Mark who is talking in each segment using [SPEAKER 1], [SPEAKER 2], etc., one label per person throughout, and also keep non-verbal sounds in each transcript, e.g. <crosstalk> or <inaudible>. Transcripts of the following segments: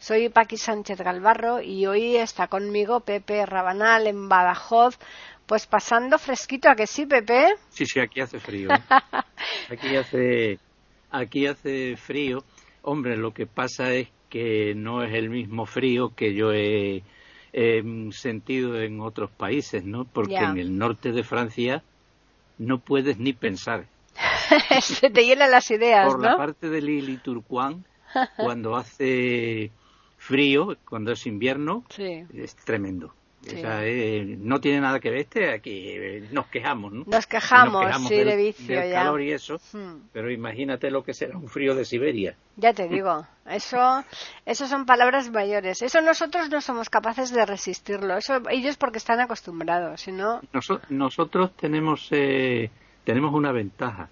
[SPEAKER 1] Soy Paqui Sánchez Galvarro y hoy está conmigo Pepe Rabanal en Badajoz, pues pasando fresquito, ¿a que sí, Pepe?
[SPEAKER 2] Sí, sí, aquí hace frío. <laughs> aquí hace, aquí hace frío. Hombre, lo que pasa es que no es el mismo frío que yo he, sentido en otros países, ¿no? Porque en el norte de Francia no puedes ni pensar. <laughs>
[SPEAKER 1] Se te llenan las ideas,
[SPEAKER 2] Por la parte de Lili Turquán, cuando hace frío, cuando es invierno, es tremendo. Eh, no tiene nada que ver este, aquí eh, nos quejamos, ¿no?
[SPEAKER 1] Nos quejamos, sí, de vicio
[SPEAKER 2] del calor y eso, hmm. pero imagínate lo que será un frío de Siberia.
[SPEAKER 1] Ya te digo, eso, eso son palabras mayores. Eso nosotros no somos capaces de resistirlo. Eso ellos porque están acostumbrados, si no.
[SPEAKER 2] nosotros tenemos eh, tenemos una ventaja.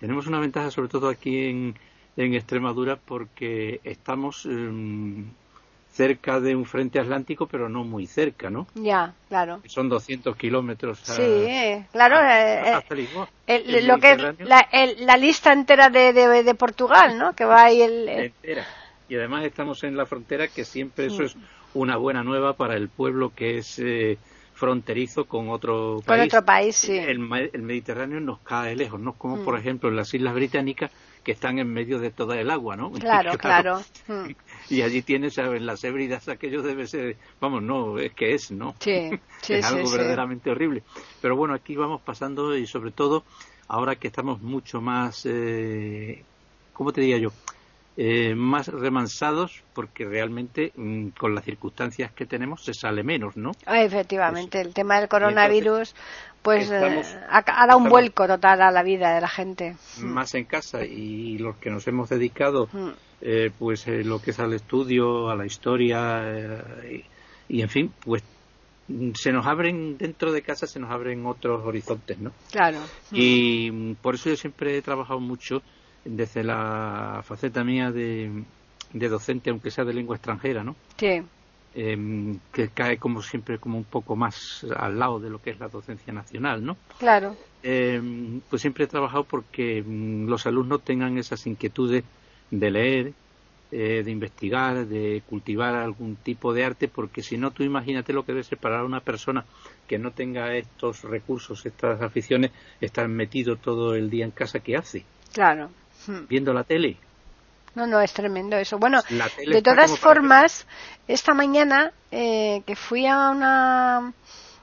[SPEAKER 2] Tenemos una ventaja sobre todo aquí en, en Extremadura porque estamos em, cerca de un frente atlántico, pero no muy cerca, ¿no?
[SPEAKER 1] Ya, claro.
[SPEAKER 2] Son 200 kilómetros.
[SPEAKER 1] Sí, claro. lo que la, la, lista entera de, de, Portugal, ¿no? Que va ahí el.
[SPEAKER 2] Entera. Y además estamos en la frontera, que siempre eso es una buena nueva para el pueblo que es eh, fronterizo con otro
[SPEAKER 1] país. Con otro país, sí.
[SPEAKER 2] El, el Mediterráneo nos cae lejos, ¿no? Como por mm. ejemplo en las Islas Británicas que están en medio de toda el agua, ¿no? <laughs>
[SPEAKER 1] Claro, claro. Mm.
[SPEAKER 2] Y allí tienes en las Hébridas aquello debe ser, vamos, no, es que es, ¿no?
[SPEAKER 1] Sí, <laughs> sí
[SPEAKER 2] Es algo verdaderamente horrible. Pero bueno, aquí vamos pasando y sobre todo ahora que estamos mucho más, eh, ¿cómo te diría yo? Eh, más remansados porque realmente mm, con las circunstancias que tenemos se sale menos, ¿no?
[SPEAKER 1] Ah, efectivamente, el tema del coronavirus pues eh, ha, dado un vuelco total a la vida de la gente.
[SPEAKER 2] Más en casa y los que nos hemos dedicado mm. eh, pues lo que es al estudio, a la historia y, y, en fin, pues se nos abren dentro de casa se nos abren otros horizontes, ¿no?
[SPEAKER 1] Claro.
[SPEAKER 2] Y mm, por eso yo siempre he trabajado mucho desde la faceta mía de, docente, aunque sea de lengua extranjera, ¿no?
[SPEAKER 1] Sí.
[SPEAKER 2] Em, que cae como siempre como un poco más al lado de lo que es la docencia nacional, ¿no?
[SPEAKER 1] Claro.
[SPEAKER 2] Em, pues siempre he trabajado porque mm, los alumnos tengan esas inquietudes de leer, eh, de investigar, de cultivar algún tipo de arte, porque si no, tú imagínate lo que debe ser para una persona que no tenga estos recursos, estas aficiones, estar metido todo el día en casa, ¿qué hace?
[SPEAKER 1] Claro.
[SPEAKER 2] Hmm. viendo la tele.
[SPEAKER 1] No, no, es tremendo eso. Bueno, de todas formas, esta mañana eh, que fui a una,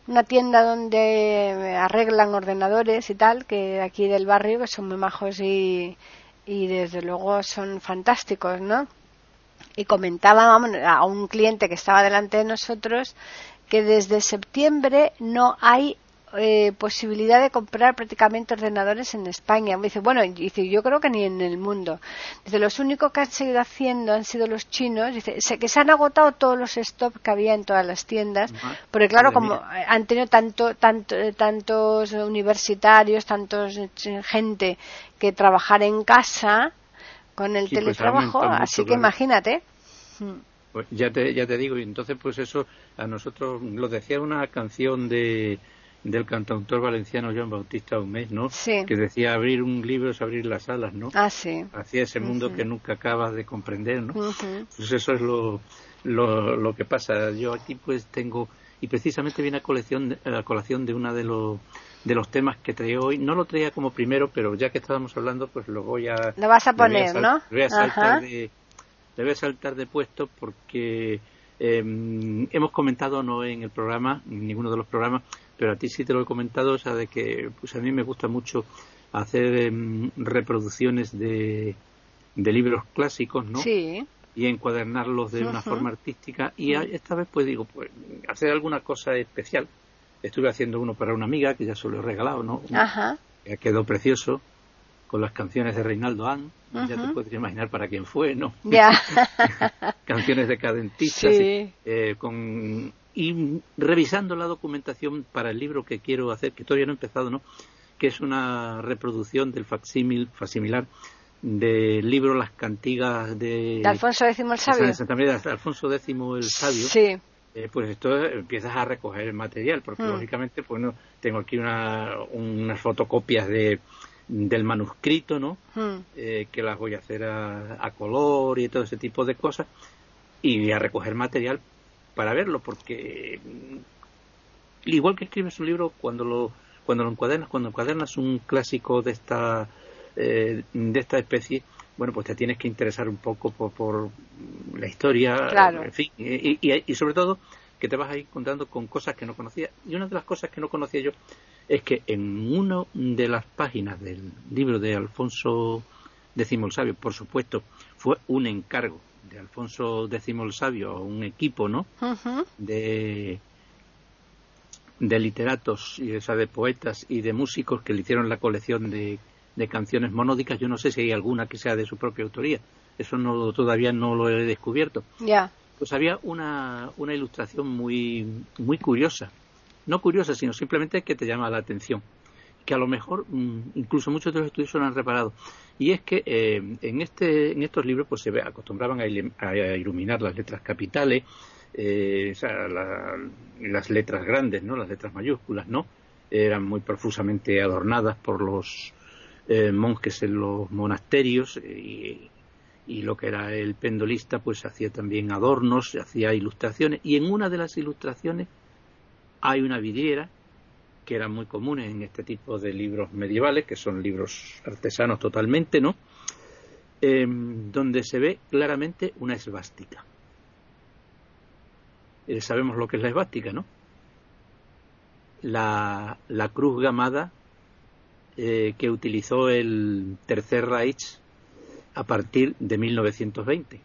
[SPEAKER 1] una tienda donde arreglan ordenadores y tal, que aquí del barrio, que son muy majos y, y desde luego son fantásticos, ¿no? Y comentaba a un cliente que estaba delante de nosotros que desde septiembre no hay eh, posibilidad de comprar prácticamente ordenadores en España. Me dice, bueno, dice, yo creo que ni en el mundo. Dice, los únicos que han seguido haciendo han sido los chinos. Dice, que se han agotado todos los stocks que había en todas las tiendas. Porque claro, como han tenido tanto, tanto, tantos universitarios, tantos eh, gente que trabajar en casa con el pues teletrabajo, así que imagínate.
[SPEAKER 2] Pues ya te, ya te digo, y entonces pues eso a nosotros lo decía una canción de del cantautor valenciano Joan Bautista Humés, ¿no?
[SPEAKER 1] Sí.
[SPEAKER 2] Que decía abrir un libro es abrir las alas, ¿no?
[SPEAKER 1] Ah, sí.
[SPEAKER 2] Hacia ese mundo que nunca acabas de comprender, ¿no? Pues eso es lo, lo, lo, que pasa. Yo aquí pues tengo, y precisamente viene a, colección, a colación de uno de los de los temas que traigo hoy. No lo traía como primero, pero ya que estábamos hablando, pues lo voy a...
[SPEAKER 1] Lo vas a poner, ¿no?
[SPEAKER 2] Voy a saltar de, le voy a saltar de puesto porque eh, hemos comentado, no en el programa, en ninguno de los programas, pero a ti sí te lo he comentado, o sea, de que pues a mí me gusta mucho hacer em, reproducciones de, de libros clásicos, ¿no?
[SPEAKER 1] Sí.
[SPEAKER 2] Y encuadernarlos de una forma artística. Y esta vez, pues digo, pues hacer alguna cosa especial. Estuve haciendo uno para una amiga que ya se lo he regalado, ¿no?
[SPEAKER 1] Ajá.
[SPEAKER 2] Que quedó precioso. con las canciones de Reinaldo An, ya te puedes imaginar para quién fue, ¿no?
[SPEAKER 1] Ya. <laughs>
[SPEAKER 2] canciones decadentistas. Sí. Eh, con, y revisando la documentación para el libro que quiero hacer, que todavía no he empezado, ¿no? Que es una reproducción del facsímil, facsimilar del libro Las cantigas de,
[SPEAKER 1] de Alfonso X el Sabio.
[SPEAKER 2] De Alfonso X el Sabio.
[SPEAKER 1] Sí.
[SPEAKER 2] Eh, pues esto empiezas a recoger el material, porque mm. lógicamente pues no, tengo aquí una, unas fotocopias de, del manuscrito, ¿no? Mm. Eh, que las voy a hacer a, color y todo ese tipo de cosas, y a recoger material para verlo, porque mm, igual que escribes un libro, cuando lo, cuando lo encuadernas, cuando encuadernas un clásico de esta, eh, de esta especie, bueno, pues te tienes que interesar un poco por, la historia, en fin, y, sobre todo que te vas a ir contando con cosas que no conocía. Y una de las cosas que no conocía yo es que en una de las páginas del libro de Alfonso X el Sabio, por supuesto, fue un encargo de Alfonso X el Sabio, un equipo, ¿no? De de literatos y de poetas y de músicos que le hicieron la colección de de canciones monódicas. Yo no sé si hay alguna que sea de su propia autoría. Eso no, todavía no lo he descubierto.
[SPEAKER 1] Ya.
[SPEAKER 2] Pues había una, una ilustración muy, muy curiosa. No curiosa, sino simplemente que te llama la atención. Que a lo mejor mm, incluso muchos de los estudios lo han reparado. Y es que eh, en, este, en estos libros pues se acostumbraban a, iluminar las letras capitales, eh, las letras grandes, ¿no? Las letras mayúsculas, ¿no? Eran muy profusamente adornadas por los eh, monjes en los monasterios y, lo que era el pendolista pues hacía también adornos, hacía ilustraciones y en una de las ilustraciones hay una vidriera que era muy común en este tipo de libros medievales, que son libros artesanos totalmente, ¿no? Em, donde se ve claramente una esvástica. Eh, sabemos lo que es la esvástica, ¿no? La, la cruz gamada eh, que utilizó el Tercer Reich a partir de 1920.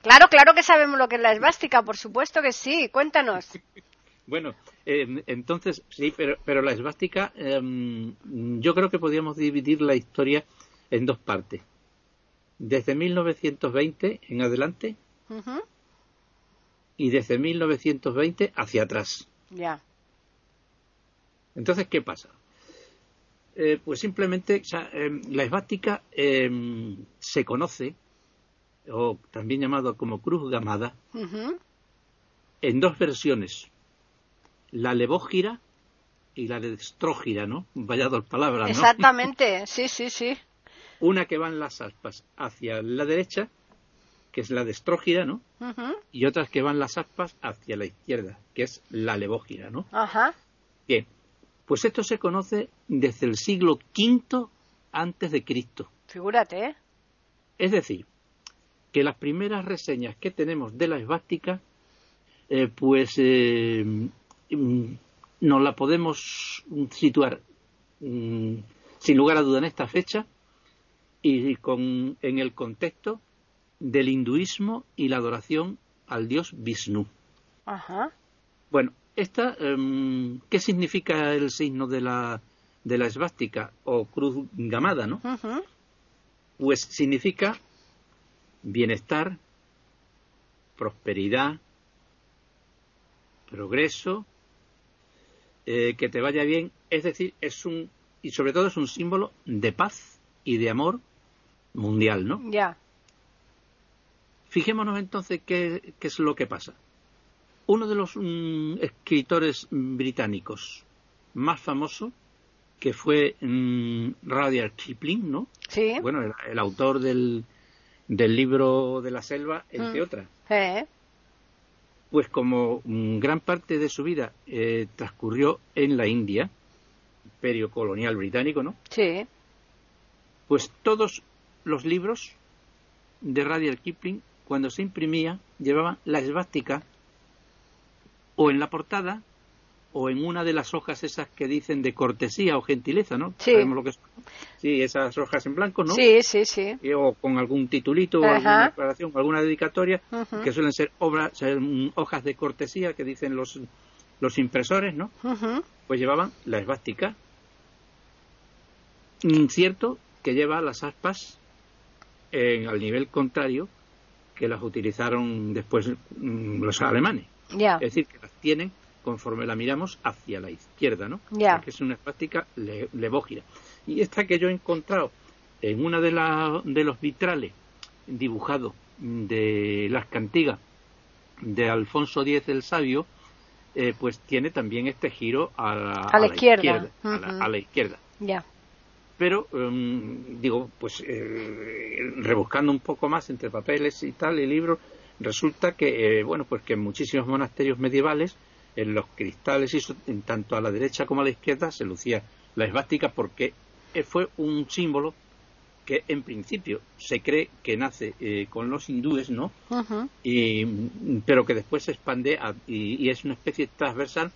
[SPEAKER 1] Claro, claro que sabemos lo que es la esvástica, por supuesto que sí. Cuéntanos. <laughs>
[SPEAKER 2] bueno, eh, entonces sí, pero, pero la esvástica, em, yo creo que podríamos dividir la historia en dos partes. Desde 1920 en adelante y desde 1920 hacia atrás.
[SPEAKER 1] Ya.
[SPEAKER 2] Entonces, ¿qué pasa? Eh, pues simplemente em, la esvástica em, se conoce, o también llamado como cruz gamada, en dos versiones. La levógira y la destrógira, ¿no? Vaya dos palabras, ¿no?
[SPEAKER 1] Exactamente, <laughs> sí, sí, sí.
[SPEAKER 2] Una que van las aspas hacia la derecha, que es la destrógira, ¿no? Y otras que van las aspas hacia la izquierda, que es la levógira, ¿no?
[SPEAKER 1] Ajá.
[SPEAKER 2] Bien, pues esto se conoce desde el siglo V antes de Cristo.
[SPEAKER 1] Figúrate, ¿eh?
[SPEAKER 2] Es decir, que las primeras reseñas que tenemos de la esvástica, eh, pues eh, nos la podemos situar mm, sin lugar a duda en esta fecha y con, en el contexto del hinduismo y la adoración al dios Vishnu.
[SPEAKER 1] Ajá.
[SPEAKER 2] Bueno, esta, em, ¿qué significa el signo de la, de la esvástica o cruz gamada, no? Pues significa bienestar, prosperidad, progreso, eh, que te vaya bien, es decir, es un, y sobre todo es un símbolo de paz y de amor mundial, ¿no?
[SPEAKER 1] Ya.
[SPEAKER 2] Fijémonos entonces qué, qué es lo que pasa uno de los mm, escritores británicos más famosos, que fue mm, Rudyard Kipling, ¿no?
[SPEAKER 1] Sí.
[SPEAKER 2] Bueno, el, autor del, del, libro de la selva, entre mm. otras. Pues como gran parte de su vida eh, transcurrió en la India, imperio colonial británico, ¿no?
[SPEAKER 1] Sí.
[SPEAKER 2] Pues todos los libros de Rudyard Kipling, cuando se imprimía, llevaban la esvástica o en la portada o en una de las hojas esas que dicen de cortesía o gentileza, ¿no?
[SPEAKER 1] Sí.
[SPEAKER 2] Sabemos lo que son. Sí, esas hojas en blanco, ¿no?
[SPEAKER 1] Sí, sí, sí.
[SPEAKER 2] o con algún titulito o alguna declaración alguna dedicatoria, que suelen ser obras, hojas de cortesía que dicen los, los impresores, ¿no? Pues llevaban la esvástica. Cierto que lleva las aspas en, al nivel contrario que las utilizaron después mm, los alemanes. Es decir, que las tienen conforme la miramos hacia la izquierda, ¿no? Que es una esvástica levógira. Y esta que yo he encontrado en una de, de los vitrales dibujados de las cantigas de Alfonso X el Sabio, eh, pues tiene también este giro a la, izquierda. a, la, izquierda.
[SPEAKER 1] Ya.
[SPEAKER 2] Pero, em, digo, pues eh, rebuscando un poco más entre papeles y tal, y libros, resulta que, eh, bueno, pues que en muchísimos monasterios medievales, en los cristales, y en tanto a la derecha como a la izquierda, se lucía la esvástica porque fue un símbolo que en principio se cree que nace eh, con los hindúes, ¿no? y, pero que después se expande y, es una especie transversal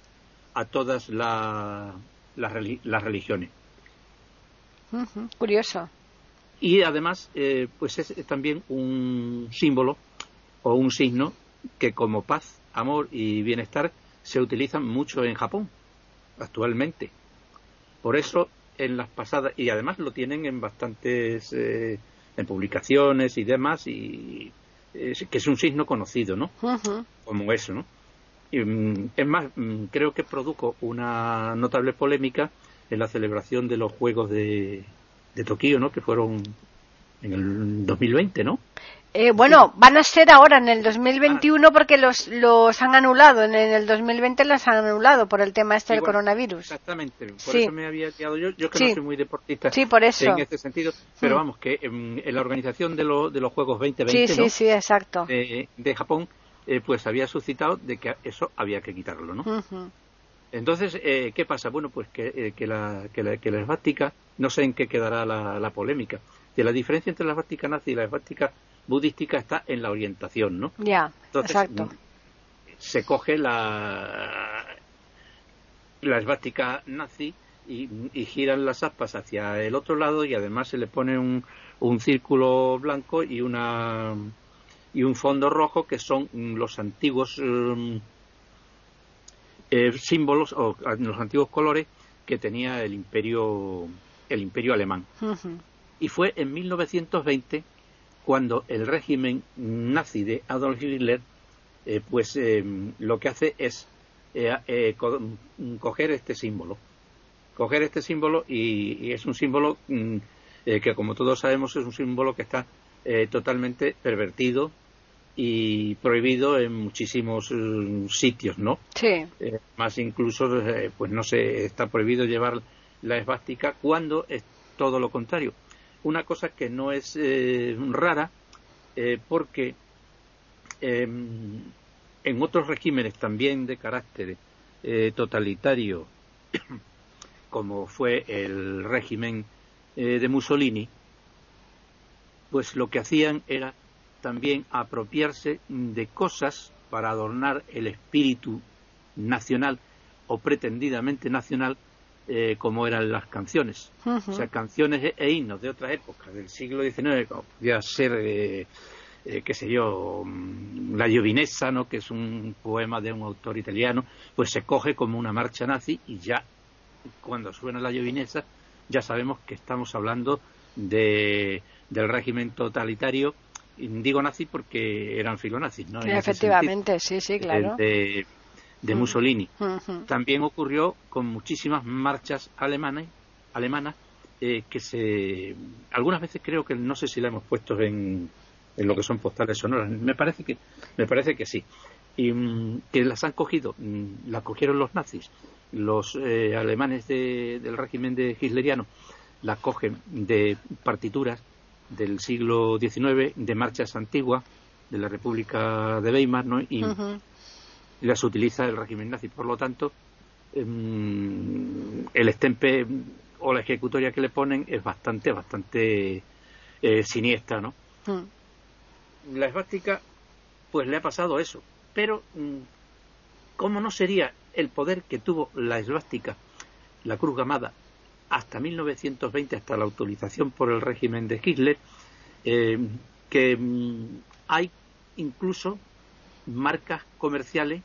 [SPEAKER 2] a todas las religiones.
[SPEAKER 1] Curioso.
[SPEAKER 2] Y además, eh, pues es también un símbolo o un signo que como paz, amor y bienestar se utilizan mucho en Japón actualmente. Por eso en las pasadas y además lo tienen en bastantes eh, en publicaciones y demás y que es un signo conocido, ¿no? Como eso, ¿no? Y, mm, es más, mm, creo que produjo una notable polémica en la celebración de los Juegos de, de Tokio, ¿no? Que fueron en el 2020, ¿no?
[SPEAKER 1] Eh, bueno, van a ser ahora en el 2021 porque los, los han anulado. En el 2020 las han anulado por el tema este del coronavirus.
[SPEAKER 2] Exactamente. Por eso me había quedado yo. Yo que no soy muy deportista
[SPEAKER 1] sí, por eso.
[SPEAKER 2] en este sentido. Pero mm. vamos, que en, la organización de, de los Juegos 2020
[SPEAKER 1] sí, sí, exacto.
[SPEAKER 2] De, Japón, eh, pues había suscitado de que eso había que quitarlo, ¿no? Entonces, eh, ¿qué pasa? Bueno, pues que, que, la, que, la, que la esvástica, no sé en qué quedará la, la polémica, que la diferencia entre la esvástica nazi y la esvástica budística está en la orientación, ¿no?
[SPEAKER 1] Ya, exacto.
[SPEAKER 2] Se coge la, la esvástica nazi y, giran las aspas hacia el otro lado y además se le pone un, un círculo blanco y una y un fondo rojo que son los antiguos um, eh, símbolos o los antiguos colores que tenía el imperio el imperio alemán y fue en 1920 cuando el régimen nazi de Adolf Hitler eh, pues eh, lo que hace es eh, coger este símbolo coger este símbolo y, es un símbolo mm, que como todos sabemos es un símbolo que está totalmente pervertido y prohibido en muchísimos mm, sitios, ¿no?
[SPEAKER 1] Sí.
[SPEAKER 2] más incluso, pues no sé, está prohibido llevar la esvástica cuando es todo lo contrario una cosa que no es eh, rara eh, porque em, en otros regímenes también de carácter eh, totalitario <coughs> como fue el régimen de Mussolini pues lo que hacían era también apropiarse de cosas para adornar el espíritu nacional o pretendidamente nacional eh, como eran las canciones. O sea, canciones e, e, himnos de otras épocas, del siglo XIX, como podía ser, eh, eh, qué sé yo, mm, La Giovinezza, ¿no? que es un poema de un autor italiano, pues se coge como una marcha nazi y ya, cuando suena La Giovinezza, ya sabemos que estamos hablando de, del régimen totalitario digo nazi porque eran filonazis, ¿no?
[SPEAKER 1] Efectivamente, sí, sí, claro
[SPEAKER 2] de Mussolini. También ocurrió con muchísimas marchas alemanas, alemanas eh, que se algunas veces creo que no sé si la hemos puesto en, en lo que son postales sonoras. Me parece que me parece que sí. Y mm, que las han cogido, mm, las cogieron los nazis, los eh, alemanes del régimen de hitleriano, las cogen de partituras del siglo XIX, de marchas antiguas de la República de Weimar, ¿no? Y, las utiliza el régimen nazi. Por lo tanto, em, el estempe o la ejecutoria que le ponen es bastante, bastante eh, siniestra, ¿no? Hmm. La esvástica, pues le ha pasado eso. Pero, mm, ¿cómo no sería el poder que tuvo la esvástica, la cruz gamada, hasta 1920, hasta la autorización por el régimen de Hitler, eh, que mm, hay incluso marcas comerciales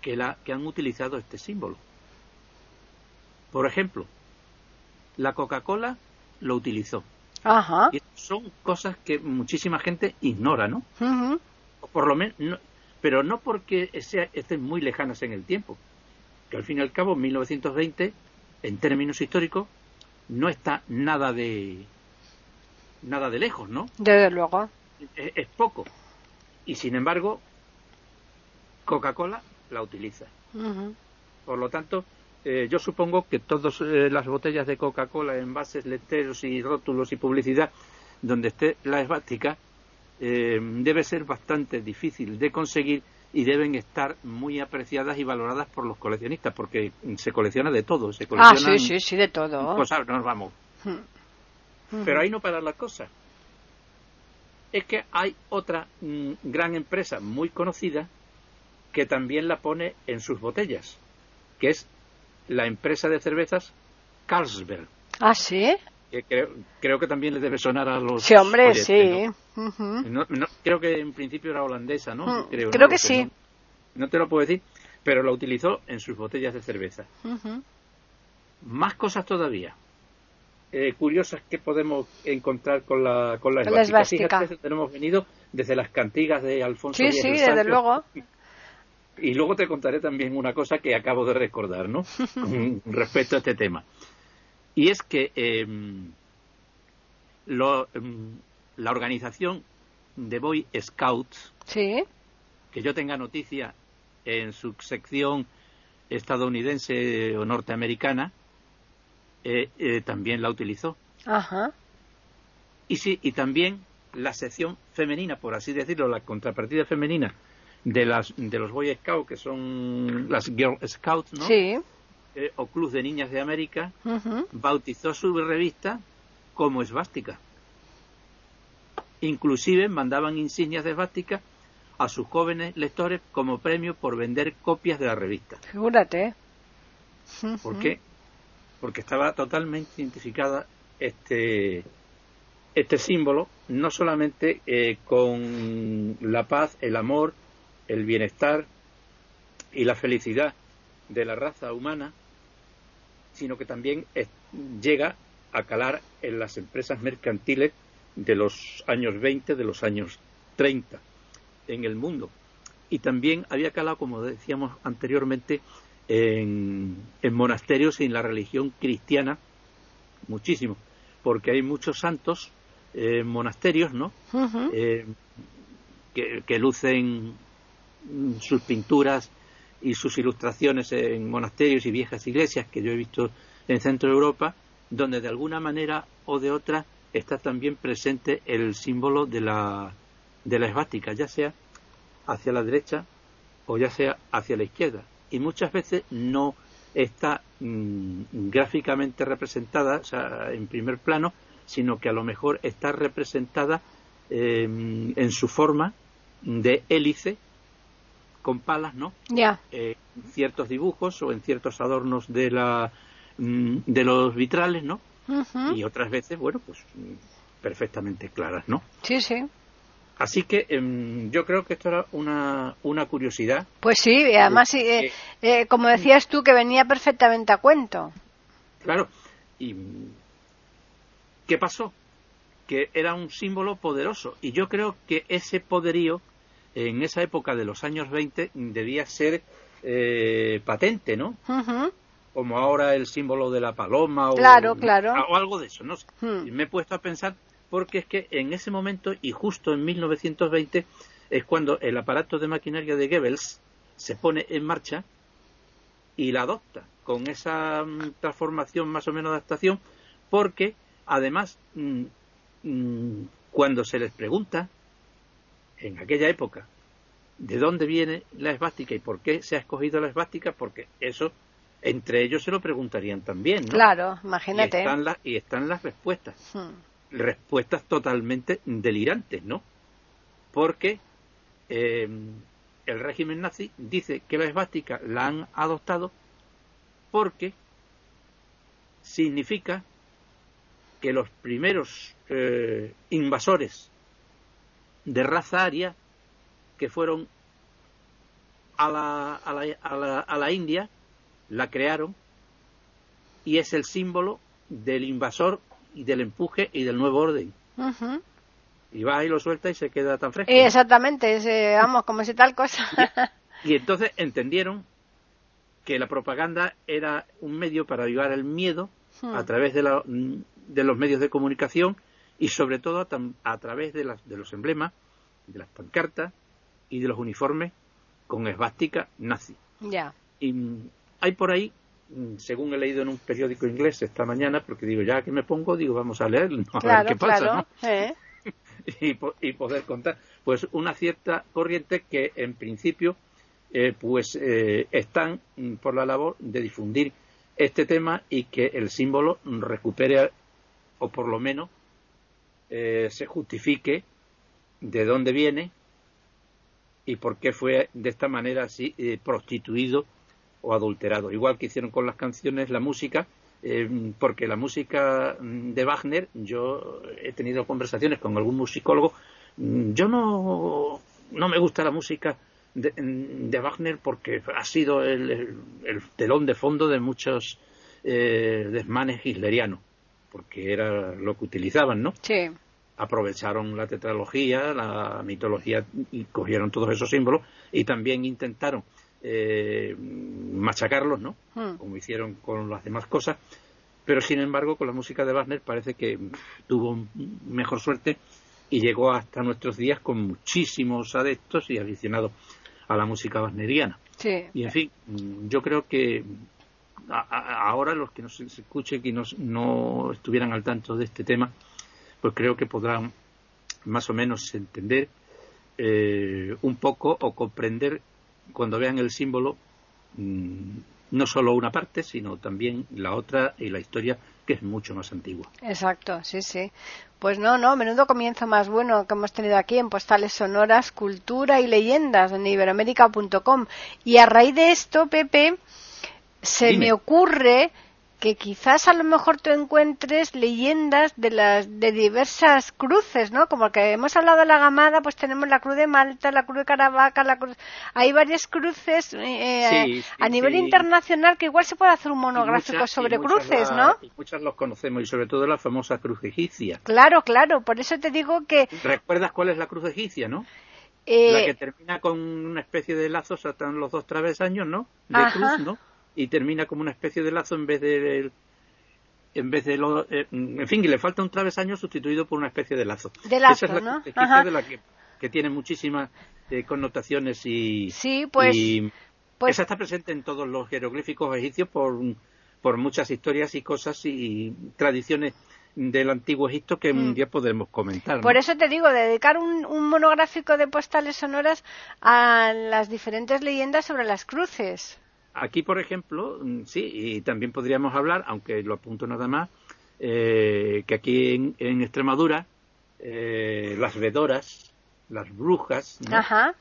[SPEAKER 2] que, la, que han utilizado este símbolo. Por ejemplo, la Coca-Cola lo utilizó.
[SPEAKER 1] Ajá.
[SPEAKER 2] Y son cosas que muchísima gente ignora, ¿no? por lo menos, pero no porque estén muy lejanas en el tiempo, que al fin y al cabo 1920, en términos históricos, no está nada de nada de lejos, ¿no?
[SPEAKER 1] Desde luego.
[SPEAKER 2] Es, poco. Y sin embargo, Coca-Cola la utiliza. Por lo tanto, eh, yo supongo que todas eh, las botellas de Coca-Cola, envases, letreros y rótulos y publicidad, donde esté la esvástica, eh, debe ser bastante difícil de conseguir y deben estar muy apreciadas y valoradas por los coleccionistas, porque se colecciona de todo. Se
[SPEAKER 1] ah, sí, sí, sí, de todo.
[SPEAKER 2] Cosas, nos vamos. Hmm. Pero ahí no para la cosa. Es que hay otra mm, gran empresa muy conocida que también la pone en sus botellas, que es la empresa de cervezas Carlsberg.
[SPEAKER 1] Ah, sí
[SPEAKER 2] creo, que también le debe sonar a los.
[SPEAKER 1] Sí, hombre, sí.
[SPEAKER 2] creo que en principio era holandesa, ¿no?
[SPEAKER 1] Mm, creo, que sí.
[SPEAKER 2] No, te lo puedo decir, pero la utilizó en sus botellas de cerveza. Más cosas todavía. Eh, curiosas que podemos encontrar con la, con la, esvástica. tenemos venido desde las cantigas de Alfonso
[SPEAKER 1] Sí, sí, desde luego. <laughs>
[SPEAKER 2] Y luego te contaré también una cosa que acabo de recordar, ¿no? <laughs> Con respecto a este tema. Y es que em, em, la organización de Boy Scouts, que yo tenga noticia en su sección estadounidense o norteamericana, eh, eh, también la utilizó.
[SPEAKER 1] Ajá.
[SPEAKER 2] Y sí, y también la sección femenina, por así decirlo, la contrapartida femenina de las de los Boy Scouts, que son las Girl Scouts, ¿no?
[SPEAKER 1] Sí.
[SPEAKER 2] Eh, o Club de Niñas de América, bautizó su revista como esvástica. Inclusive mandaban insignias de esvástica a sus jóvenes lectores como premio por vender copias de la revista.
[SPEAKER 1] Figúrate.
[SPEAKER 2] ¿Por qué? Porque estaba totalmente identificada este, este símbolo, no solamente eh, con la paz, el amor, el bienestar y la felicidad de la raza humana, sino que también llega a calar en las empresas mercantiles de los años 20, de los años 30 en el mundo. Y también había calado, como decíamos anteriormente, en, monasterios y en la religión cristiana muchísimo, porque hay muchos santos en monasterios, ¿no? Eh, que, que, lucen sus pinturas y sus ilustraciones en monasterios y viejas iglesias que yo he visto en Centro Europa, donde de alguna manera o de otra está también presente el símbolo de la, de la esvástica, ya sea hacia la derecha o ya sea hacia la izquierda. Y muchas veces no está mm, gráficamente representada, en primer plano, sino que a lo mejor está representada em, en su forma de hélice con palas, ¿no?
[SPEAKER 1] Ya.
[SPEAKER 2] Eh, ciertos dibujos o en ciertos adornos de la mm, de los vitrales, ¿no? Y otras veces, bueno, pues perfectamente claras, ¿no?
[SPEAKER 1] Sí, sí.
[SPEAKER 2] Así que em, yo creo que esto era una, una curiosidad.
[SPEAKER 1] Pues sí, además, eh, eh, como decías tú, que venía perfectamente a cuento.
[SPEAKER 2] Claro. ¿Y qué pasó? Que era un símbolo poderoso. Y yo creo que ese poderío en esa época de los años 20 debía ser eh, patente, ¿no? Como ahora el símbolo de la paloma o,
[SPEAKER 1] claro, claro.
[SPEAKER 2] o algo de eso, ¿no? Hmm. Y me he puesto a pensar porque es que en ese momento y justo en 1920 es cuando el aparato de maquinaria de Goebbels se pone en marcha y la adopta con esa mm, transformación más o menos adaptación porque además mm, mm, cuando se les pregunta en aquella época de dónde viene la esvástica y por qué se ha escogido la esvástica, porque eso entre ellos se lo preguntarían también. ¿no?
[SPEAKER 1] Claro, imagínate.
[SPEAKER 2] Y están, y están las respuestas. Hmm. Respuestas totalmente delirantes, ¿no? Porque em, el régimen nazi dice que la esvástica la han adoptado porque significa que los primeros eh, invasores de raza aria que fueron a la, a la, a la, a la India, la crearon y es el símbolo del invasor y del empuje y del nuevo orden. Y va y lo suelta y se queda tan fresco.
[SPEAKER 1] Exactamente, vamos, como si tal cosa.
[SPEAKER 2] y, entonces entendieron que la propaganda era un medio para avivar el miedo hmm. a través de, de, los medios de comunicación y sobre todo a, través de, las, de los emblemas, de las pancartas y de los uniformes con esvástica nazi.
[SPEAKER 1] Ya.
[SPEAKER 2] Y hay por ahí Mm, según he leído en un periódico inglés esta mañana, porque digo, ya que me pongo, digo, vamos a leer, <laughs> a ver qué pasa, <laughs> y, poder contar. Pues una cierta corriente que en principio eh, pues eh, están mm, por la labor de difundir este tema y que el símbolo recupere o por lo menos eh, se justifique de dónde viene y por qué fue de esta manera así prostituido o adulterado. Igual que hicieron con las canciones, la música, eh, porque la música de Wagner, yo he tenido conversaciones con algún musicólogo, mm, yo no, no me gusta la música de, Wagner porque ha sido el, telón de fondo de muchos eh, desmanes hitlerianos, porque era lo que utilizaban, ¿no?
[SPEAKER 1] Sí.
[SPEAKER 2] Aprovecharon la tetralogía, la mitología y cogieron todos esos símbolos y también intentaron eh, machacarlos, ¿no? Hmm. Como hicieron con las demás cosas. Pero sin embargo, con la música de Wagner parece que tuvo mejor suerte y llegó hasta nuestros días con muchísimos adeptos y aficionados a la música wagneriana. Y en fin, yo creo que ahora los que nos escuchen y nos, no estuvieran al tanto de este tema, pues creo que podrán más o menos entender eh, un poco o comprender cuando vean el símbolo, mm, no solo una parte, sino también la otra y la historia que es mucho más antigua.
[SPEAKER 1] Exacto, sí, sí. Pues no, no, menudo comienzo más bueno que hemos tenido aquí en Postales Sonoras, Cultura y Leyendas en iberoamérica.com. Y a raíz de esto, Pepe, se me ocurre que quizás a lo mejor tú encuentres leyendas de las de diversas cruces, ¿no? Como que hemos hablado de la gamada, pues tenemos la cruz de Malta, la cruz de Caravaca, la cruz... hay varias cruces eh, a nivel internacional que igual se puede hacer un monográfico sobre cruces, ¿no?
[SPEAKER 2] Y muchas los conocemos y sobre todo la famosa cruz egipcia.
[SPEAKER 1] Claro, claro, por eso te digo que
[SPEAKER 2] ¿Recuerdas cuál es la cruz egipcia, no? la eh, que termina con una especie de lazos hasta los dos travesaños, ¿no? De cruz, ¿no? Y termina como una especie de lazo en vez de en vez de lo, eh, en fin, que le falta un travesaño sustituido por una especie de lazo.
[SPEAKER 1] De lazo,
[SPEAKER 2] Esa es
[SPEAKER 1] la
[SPEAKER 2] de la que, tiene muchísimas eh, connotaciones y,
[SPEAKER 1] sí, pues, pues,
[SPEAKER 2] esa está presente en todos los jeroglíficos egipcios por, por muchas historias y cosas y tradiciones del antiguo Egipto que un mm. día podremos comentar.
[SPEAKER 1] Por eso te digo, dedicar un, un, monográfico de postales sonoras a las diferentes leyendas sobre las cruces.
[SPEAKER 2] Aquí, por ejemplo, mm, sí, y también podríamos hablar, aunque lo apunto nada más, eh, que aquí en, Extremadura eh, las vedoras, las brujas, ¿no?
[SPEAKER 1] Ajá.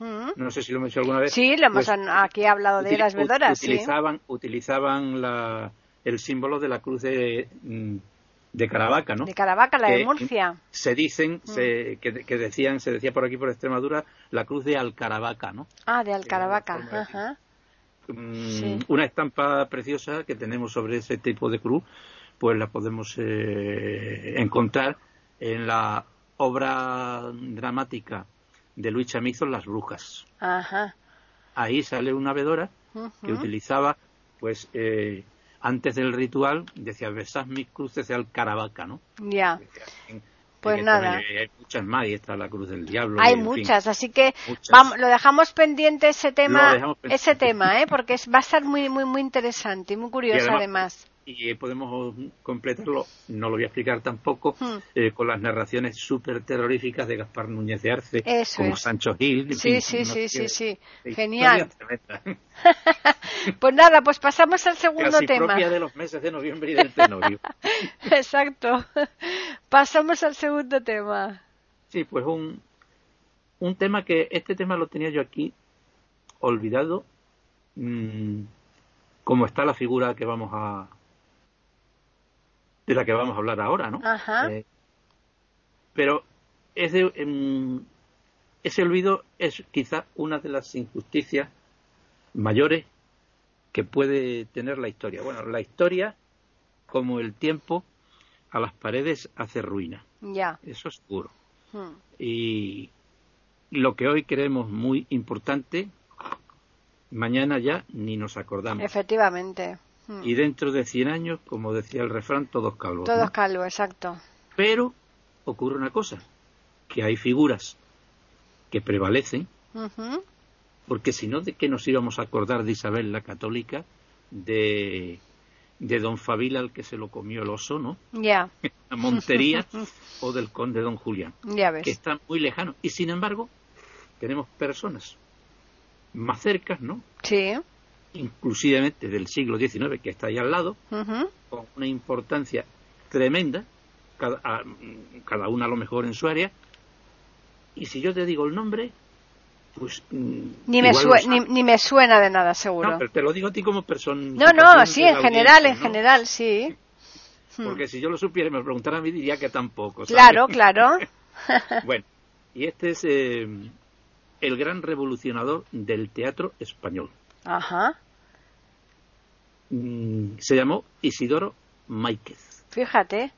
[SPEAKER 2] No sé si lo hemos dicho alguna vez.
[SPEAKER 1] Sí, lo hemos pues, aquí hablado de las vedoras.
[SPEAKER 2] Utilizaban, utilizaban el símbolo de la cruz de, mm, de Caravaca, ¿no?
[SPEAKER 1] De Caravaca, la de Murcia.
[SPEAKER 2] Se dicen, que, que, decían, se decía por aquí por Extremadura, la cruz de Alcaravaca, ¿no?
[SPEAKER 1] Ah, de Alcaravaca, ajá.
[SPEAKER 2] Mm, una estampa preciosa que tenemos sobre ese tipo de cruz, pues la podemos eh, encontrar en la obra dramática de Luis Chamizo, Las Brujas. Ahí sale una vedora que utilizaba, pues, eh, antes del ritual, decía, besad mis cruces al Caravaca, ¿no?
[SPEAKER 1] Ya. Pues nada.
[SPEAKER 2] Hay muchas más, y está la cruz del diablo.
[SPEAKER 1] Hay muchas, así que Vamos, lo dejamos pendiente ese tema, ese tema, ¿eh? porque va a estar muy, muy, muy interesante y muy curioso además
[SPEAKER 2] y podemos completarlo, no lo voy a explicar tampoco, hmm. eh, con las narraciones súper terroríficas de Gaspar Núñez de Arce, como Sancho Gil.
[SPEAKER 1] Sí, sí, sí, sí, sí, genial. <laughs> pues nada, pues pasamos al segundo
[SPEAKER 2] Casi
[SPEAKER 1] tema.
[SPEAKER 2] propia de los meses de noviembre y del tenorio. <laughs>
[SPEAKER 1] Exacto. Pasamos al segundo tema.
[SPEAKER 2] Sí, pues un, un tema que, este tema lo tenía yo aquí olvidado, mm, como está la figura que vamos a, de la que vamos a hablar ahora, ¿no?
[SPEAKER 1] Eh,
[SPEAKER 2] pero ese, em, ese olvido es quizá una de las injusticias mayores que puede tener la historia. Bueno, la historia, como el tiempo, a las paredes hace ruina.
[SPEAKER 1] Ya.
[SPEAKER 2] Eso es seguro. Hmm. Y lo que hoy creemos muy importante, mañana ya ni nos acordamos.
[SPEAKER 1] Efectivamente.
[SPEAKER 2] Hmm. Y dentro de 100 años, como decía el refrán, todos calvos.
[SPEAKER 1] Todos calvos, exacto.
[SPEAKER 2] Pero ocurre una cosa, que hay figuras que prevalecen, porque si no, ¿de qué nos íbamos a acordar de Isabel la Católica, de, de don Fabila al que se lo comió el oso, ¿no?
[SPEAKER 1] Ya. <laughs>
[SPEAKER 2] La Montería <laughs> o del conde don Julián.
[SPEAKER 1] Ya ves.
[SPEAKER 2] Que están muy lejanos. Y sin embargo, tenemos personas más cercas, ¿no?
[SPEAKER 1] Sí.
[SPEAKER 2] Inclusivamente del siglo XIX, que está ahí al lado, con una importancia tremenda, cada, cada una a lo mejor en su área. Y si yo te digo el nombre, pues
[SPEAKER 1] mm, ni me, ni, me suena de nada seguro.
[SPEAKER 2] No, pero te lo digo a ti como persona
[SPEAKER 1] no no sí en general en general sí.
[SPEAKER 2] Porque si yo lo supiera y me preguntara a mí diría que tampoco
[SPEAKER 1] claro claro. <laughs> <laughs>
[SPEAKER 2] Bueno y este es eh, el gran revolucionador del teatro español
[SPEAKER 1] ajá
[SPEAKER 2] mm, se llamó Isidoro Máiquez
[SPEAKER 1] fíjate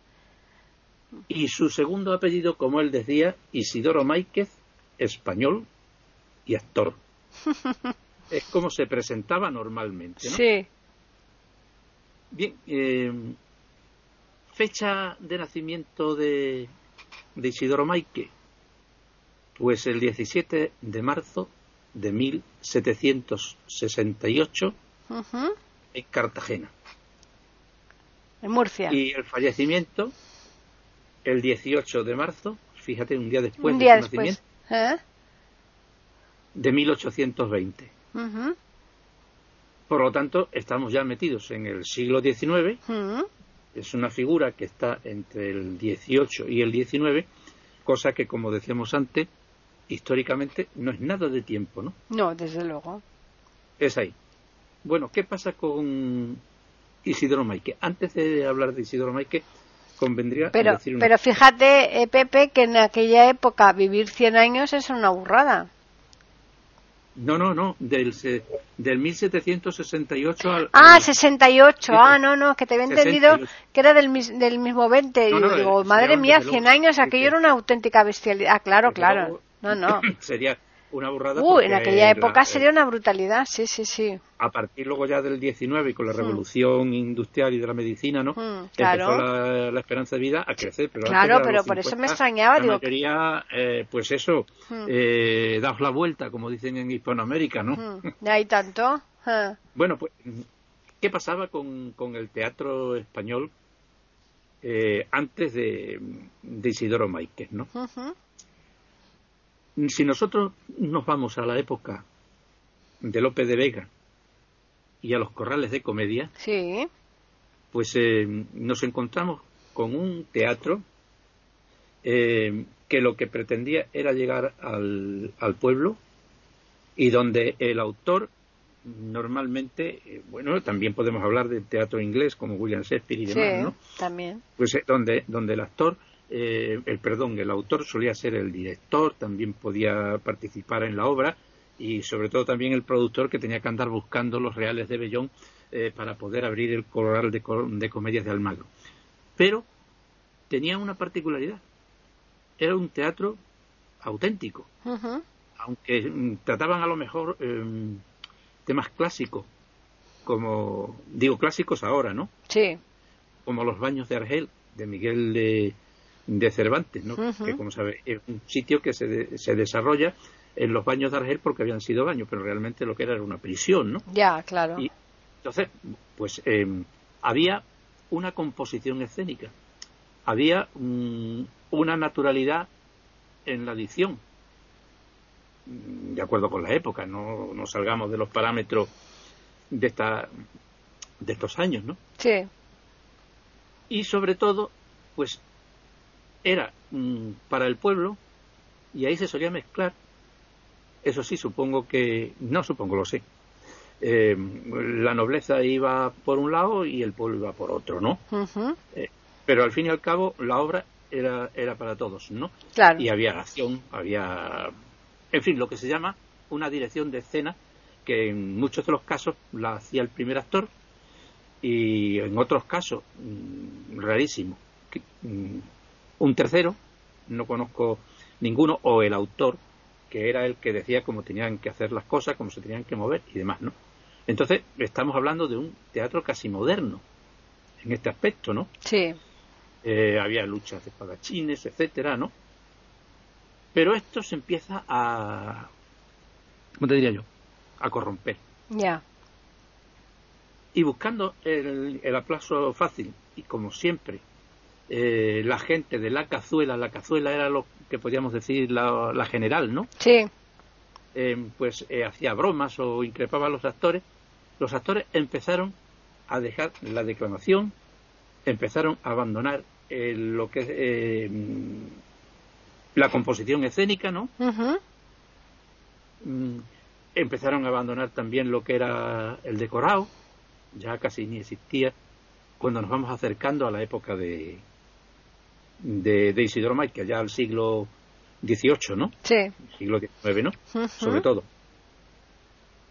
[SPEAKER 2] y su segundo apellido como él decía Isidoro Máiquez español y actor. <laughs> es como se presentaba normalmente. ¿no?
[SPEAKER 1] Sí.
[SPEAKER 2] Bien, eh, fecha de nacimiento de, de Isidoro Maique, pues el 17 de marzo de 1768 en Cartagena.
[SPEAKER 1] En Murcia.
[SPEAKER 2] Y el fallecimiento el 18 de marzo, fíjate, un día después
[SPEAKER 1] un
[SPEAKER 2] de
[SPEAKER 1] día
[SPEAKER 2] su
[SPEAKER 1] después.
[SPEAKER 2] nacimiento. ¿Eh? de 1820. Por lo tanto, estamos ya metidos en el siglo XIX. Es una figura que está entre el 18 y el 19, cosa que, como decíamos antes, históricamente no es nada de tiempo, ¿no?
[SPEAKER 1] No, desde luego.
[SPEAKER 2] Es ahí. Bueno, ¿qué pasa con Isidoro Maique? Antes de hablar de Isidoro Maique, convendría
[SPEAKER 1] pero,
[SPEAKER 2] decir
[SPEAKER 1] Pero fíjate, eh, Pepe, que en aquella época vivir 100 años es una burrada.
[SPEAKER 2] No, no, no, del, del 1768 al...
[SPEAKER 1] Ah, 68, ah, no, no, que te había entendido que era del, del mismo 20. y digo, madre mía, 100 años, aquello era una auténtica bestialidad. Ah, claro, claro. No, no. <laughs>
[SPEAKER 2] Sería una burrada.
[SPEAKER 1] Uh, en aquella época sería una brutalidad, sí, sí, sí.
[SPEAKER 2] A partir luego ya del 19 y con la hmm. revolución industrial y de la medicina, ¿no?
[SPEAKER 1] Hmm, claro.
[SPEAKER 2] Empezó la, esperanza de vida a crecer. Pero
[SPEAKER 1] claro, pero por eso me extrañaba.
[SPEAKER 2] La mayoría, eh, pues eso, hmm. eh, daos la vuelta, como dicen en Hispanoamérica, ¿no?
[SPEAKER 1] Ya hay tanto. <laughs>
[SPEAKER 2] bueno, pues, ¿qué pasaba con, con el teatro español eh, antes de, de Isidoro Máiquez, ¿no? Si nosotros nos vamos a la época de López de Vega y a los corrales de comedia,
[SPEAKER 1] sí.
[SPEAKER 2] pues eh, nos encontramos con un teatro eh, que lo que pretendía era llegar al, al, pueblo y donde el autor normalmente, eh, bueno, también podemos hablar del teatro inglés como William Shakespeare y demás, ¿no?
[SPEAKER 1] También.
[SPEAKER 2] Pues donde, donde el actor eh, el perdón, el autor solía ser el director, también podía participar en la obra y sobre todo también el productor que tenía que andar buscando los reales de Bellón eh, para poder abrir el corral de, comedias de Almagro. Pero tenía una particularidad, era un teatro auténtico, aunque mm, trataban a lo mejor em, temas clásicos, como digo clásicos ahora, ¿no?
[SPEAKER 1] Sí.
[SPEAKER 2] Como los baños de Argel de Miguel de de Cervantes, ¿no? que como sabe es un sitio que se, se desarrolla en los baños de Argel porque habían sido baños, pero realmente lo que era era una prisión, ¿no?
[SPEAKER 1] Ya, claro.
[SPEAKER 2] Y entonces, pues em, había una composición escénica, había una naturalidad en la edición, de acuerdo con la época, no, no salgamos de los parámetros de, esta, de estos años, ¿no?
[SPEAKER 1] Sí.
[SPEAKER 2] Y sobre todo, pues era mm, para el pueblo y ahí se solía mezclar. Eso sí, supongo que, no supongo, lo sé. Eh, la nobleza iba por un lado y el pueblo iba por otro, ¿no? Eh, pero al fin y al cabo la obra era, era para todos, ¿no?
[SPEAKER 1] Claro.
[SPEAKER 2] Y había acción, había, en fin, lo que se llama una dirección de escena que en muchos de los casos la hacía el primer actor y en otros casos, mm, rarísimo, mm, un tercero, no conozco ninguno, o el autor, que era el que decía cómo tenían que hacer las cosas, cómo se tenían que mover y demás, ¿no? Entonces, estamos hablando de un teatro casi moderno en este aspecto, ¿no?
[SPEAKER 1] Sí.
[SPEAKER 2] Eh, había luchas de espadachines, etcétera, ¿no? Pero esto se empieza a, ¿cómo te diría yo? A corromper.
[SPEAKER 1] Ya.
[SPEAKER 2] Y buscando el, el aplauso fácil, y como siempre, eh, la gente de la cazuela, la cazuela era lo que podíamos decir la, general, ¿no?
[SPEAKER 1] Sí.
[SPEAKER 2] Eh, pues eh, hacía bromas o increpaba a los actores. Los actores empezaron a dejar la declamación, empezaron a abandonar lo que es la composición escénica, ¿no? Mm, empezaron a abandonar también lo que era el decorado, ya casi ni existía, cuando nos vamos acercando a la época de, de, de Isidoro que ya al siglo XVIII, ¿no?
[SPEAKER 1] Sí.
[SPEAKER 2] Siglo XIX, ¿no? Sobre todo.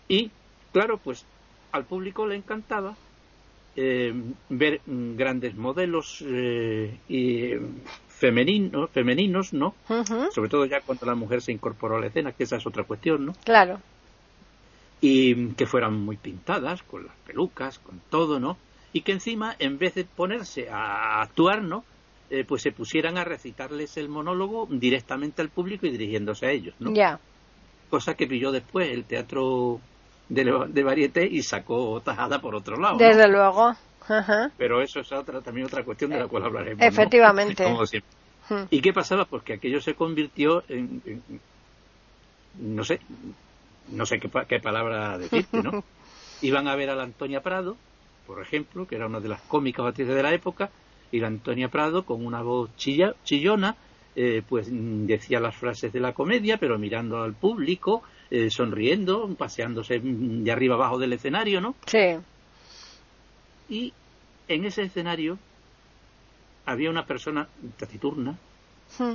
[SPEAKER 2] Y, claro, pues al público le encantaba eh, ver grandes modelos eh, y femeninos, femeninos, ¿no? Sobre todo ya cuando la mujer se incorporó a la escena, que esa es otra cuestión, ¿no?
[SPEAKER 1] Claro.
[SPEAKER 2] Y que fueran muy pintadas, con las pelucas, con todo, ¿no? Y que encima, en vez de ponerse a actuar, ¿no? Eh, pues se pusieran a recitarles el monólogo directamente al público y dirigiéndose a ellos, ¿no?
[SPEAKER 1] Ya.
[SPEAKER 2] Cosa que pilló después el teatro de, de Varieté y sacó tajada por otro lado.
[SPEAKER 1] Desde luego.
[SPEAKER 2] Pero eso es otra, también otra cuestión de la cual hablaremos.
[SPEAKER 1] Efectivamente.
[SPEAKER 2] Hmm. ¿Y qué pasaba? Pues que aquello se convirtió en, no sé, no sé qué, qué palabra decirte, ¿no? <laughs> Iban a ver a la Antonia Prado, por ejemplo, que era una de las cómicas actrices de la época, y la Antonia Prado, con una voz chilla, chillona, eh, pues decía las frases de la comedia, pero mirando al público, eh, sonriendo, paseándose de arriba abajo del escenario, ¿no?
[SPEAKER 1] Sí.
[SPEAKER 2] Y en ese escenario había una persona taciturna hmm.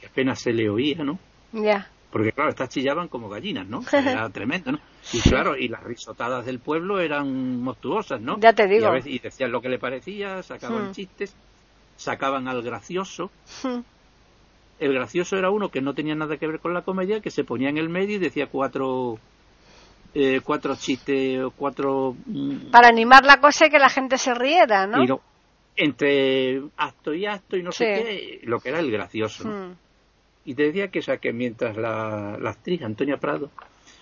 [SPEAKER 2] que apenas se le oía, ¿no?
[SPEAKER 1] Ya.
[SPEAKER 2] Porque claro, estas chillaban como gallinas, ¿no? <laughs> Era tremendo, ¿no? Y claro, y las risotadas del pueblo eran monstruosas, ¿no?
[SPEAKER 1] Ya te digo.
[SPEAKER 2] Y, decían lo que le parecía, sacaban hmm. chistes, sacaban al gracioso. Hmm. El gracioso era uno que no tenía nada que ver con la comedia, que se ponía en el medio y decía cuatro eh, cuatro chistes o cuatro...
[SPEAKER 1] Mm, Para animar la cosa y que la gente se riera, ¿no?
[SPEAKER 2] entre acto y acto y no sé qué, lo que era el gracioso. Hmm. Y te decía que, o sea, que mientras la, actriz Antonia Prado,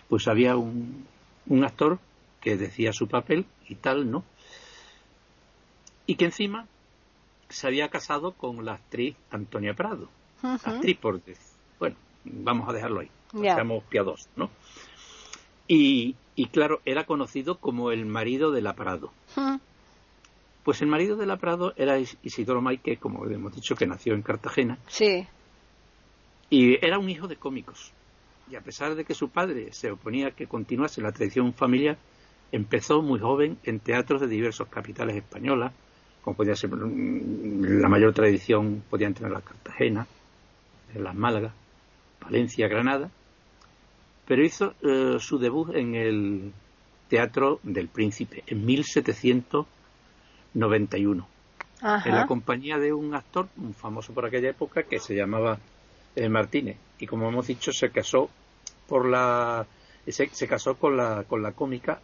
[SPEAKER 2] pues había un, un actor que decía su papel y tal, ¿no? Y que encima se había casado con la actriz Antonia Prado. Actriz por... Bueno, vamos a dejarlo ahí. Seamos piadosos, ¿no? Y, claro, era conocido como el marido de la Prado. Pues el marido de la Prado era Isidoro Maique, como hemos dicho, que nació en Cartagena.
[SPEAKER 1] Sí.
[SPEAKER 2] Y era un hijo de cómicos. Y a pesar de que su padre se oponía a que continuase la tradición familiar, empezó muy joven en teatros de diversos capitales españolas, como podía ser mm, la mayor tradición, podían tener la Cartagena, las Málaga, Valencia, Granada, pero hizo eh, su debut en el Teatro del Príncipe en 1791, en la compañía de un actor un famoso por aquella época que se llamaba eh, Martínez y como hemos dicho se casó por la se, casó con la con la cómica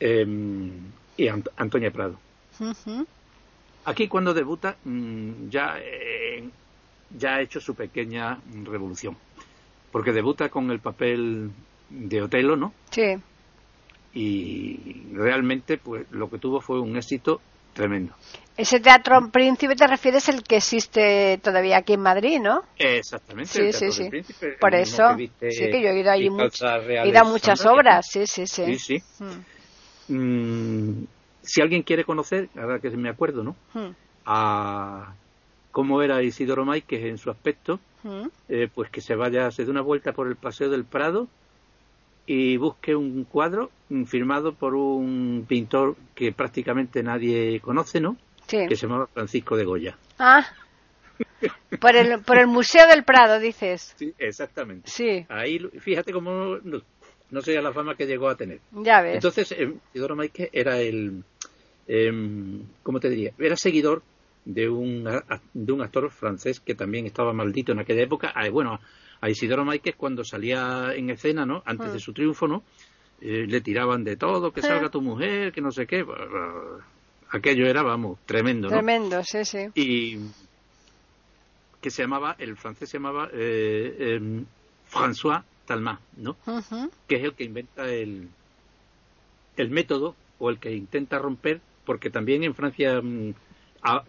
[SPEAKER 2] em, y Antonia Prado. Aquí cuando debuta mm, ya eh, ya ha hecho su pequeña revolución porque debuta con el papel de Otelo, ¿no?
[SPEAKER 1] Sí.
[SPEAKER 2] Y realmente, pues lo que tuvo fue un éxito tremendo.
[SPEAKER 1] Ese teatro príncipe te refieres el que existe todavía aquí en Madrid, ¿no?
[SPEAKER 2] Exactamente.
[SPEAKER 1] Sí, sí, sí. Por eso, sí que yo he ido ahí he ido a muchas obras, sí, sí, sí.
[SPEAKER 2] Sí, sí. Mm. Mm, si alguien quiere conocer, ahora que me acuerdo, ¿no? Mm. A cómo era Isidoro que en su aspecto, eh, pues que se vaya, se dé una vuelta por el Paseo del Prado y busque un cuadro firmado por un pintor que prácticamente nadie conoce, ¿no? Que se llama Francisco de Goya.
[SPEAKER 1] Ah, por el, por el Museo del Prado, dices.
[SPEAKER 2] Sí, exactamente.
[SPEAKER 1] Sí.
[SPEAKER 2] Ahí, fíjate cómo no, no sé la fama que llegó a tener.
[SPEAKER 1] Ya ves.
[SPEAKER 2] Entonces, eh, Isidoro Maike era el, eh, ¿cómo te diría? Era seguidor de un, de un actor francés que también estaba maldito en aquella época. Ah, bueno, a Isidoro Máquez cuando salía en escena, ¿no? Antes de mm. su triunfo, ¿no? Eh, le tiraban de todo, que salga tu mujer, que no sé qué. Aquello era, vamos, tremendo, ¿no?
[SPEAKER 1] Tremendo, sí, sí.
[SPEAKER 2] Y que se llamaba, el francés se llamaba eh, em, François Talma, ¿no? Que es el que inventa el, el método o el que intenta romper, porque también en Francia mm,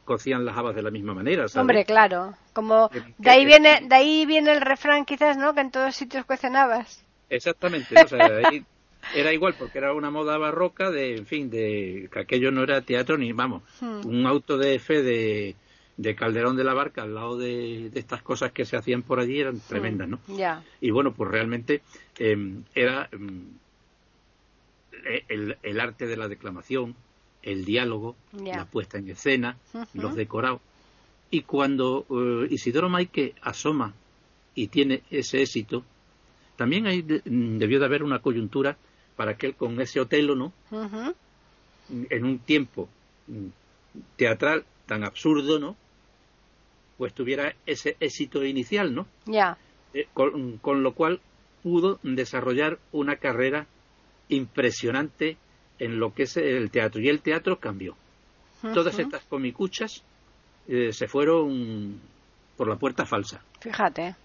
[SPEAKER 2] cocían las habas de la misma manera.
[SPEAKER 1] Hombre, claro. Como de ahí viene, de ahí viene el refrán, quizás, ¿no? Que en todos sitios cuecen habas.
[SPEAKER 2] Exactamente. <laughs> era igual porque era una moda barroca de, en fin, de que aquello no era teatro ni, vamos, hmm. un auto de fe de, de Calderón de la Barca al lado de, estas cosas que se hacían por allí eran hmm. tremendas, ¿no?
[SPEAKER 1] Ya.
[SPEAKER 2] Y bueno, pues realmente em, era em, el, el, arte de la declamación, el diálogo, la puesta en escena, los decorados. Y cuando eh, Isidoro Maike asoma y tiene ese éxito, también hay mm, debió de haber una coyuntura para que él con ese Otelo, ¿no? En un tiempo mm, teatral tan absurdo, ¿no? Pues tuviera ese éxito inicial, ¿no?
[SPEAKER 1] Ya.
[SPEAKER 2] Eh, con, con, lo cual pudo desarrollar una carrera impresionante en lo que es el teatro. Y el teatro cambió. Todas estas comicuchas eh, se fueron por la puerta falsa.
[SPEAKER 1] Fíjate.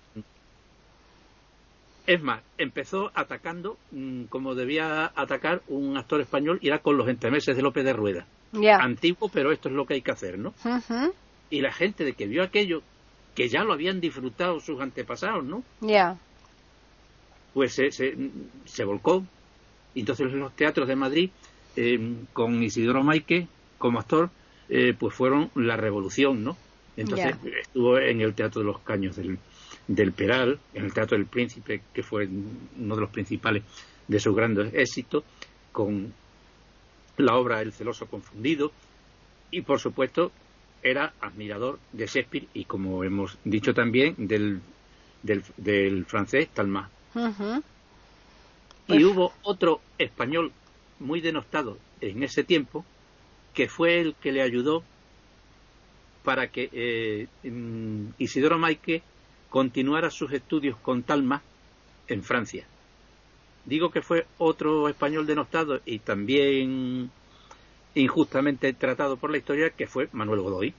[SPEAKER 2] Es más, empezó atacando mm, como debía atacar un actor español y era con los entremeses de López de Rueda. Antiguo, pero esto es lo que hay que hacer, ¿no? Y la gente de que vio aquello, que ya lo habían disfrutado sus antepasados, ¿no?
[SPEAKER 1] Ya.
[SPEAKER 2] Pues se, se, se volcó entonces los teatros de Madrid, eh, con Isidoro Maike como actor, eh, pues fueron la revolución, ¿no? Entonces estuvo en el Teatro de los Caños del, del Peral, en el Teatro del Príncipe, que fue uno de los principales de sus grandes éxitos, con la obra El celoso confundido, y por supuesto era admirador de Shakespeare y, como hemos dicho también, del, del, francés Talma. Y pues hubo otro español muy denostado en ese tiempo, que fue el que le ayudó para que eh, Isidoro Maike continuara sus estudios con Talma en Francia. Digo que fue otro español denostado y también injustamente tratado por la historia, que fue Manuel Godoy.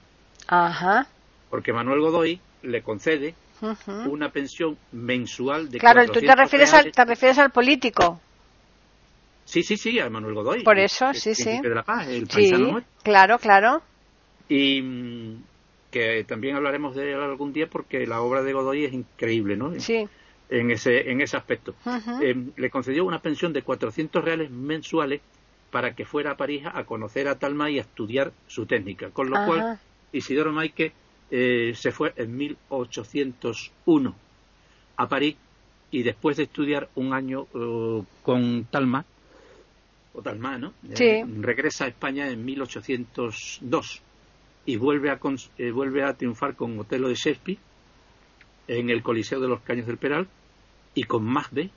[SPEAKER 1] Ajá.
[SPEAKER 2] Porque Manuel Godoy le concede una pensión mensual de
[SPEAKER 1] Claro, tú te refieres, al, te refieres al político.
[SPEAKER 2] Sí, sí, sí, a Manuel Godoy.
[SPEAKER 1] Por eso, sí, sí.
[SPEAKER 2] De la Paz, el
[SPEAKER 1] sí, claro, claro.
[SPEAKER 2] Y mm, que también hablaremos de él algún día porque la obra de Godoy es increíble, ¿no?
[SPEAKER 1] Sí.
[SPEAKER 2] En ese, en ese aspecto. Em, le concedió una pensión de 400 reales mensuales para que fuera a París a conocer a Talma y a estudiar su técnica. Con lo cual, Isidoro Maike eh, se fue en 1801 a París y después de estudiar un año eh, con Talma, o Talma, ¿no?
[SPEAKER 1] Eh,
[SPEAKER 2] regresa a España en 1802 y vuelve a, vuelve a triunfar con Otelo de Shakespeare en el Coliseo de los Caños del Peral y con Magde,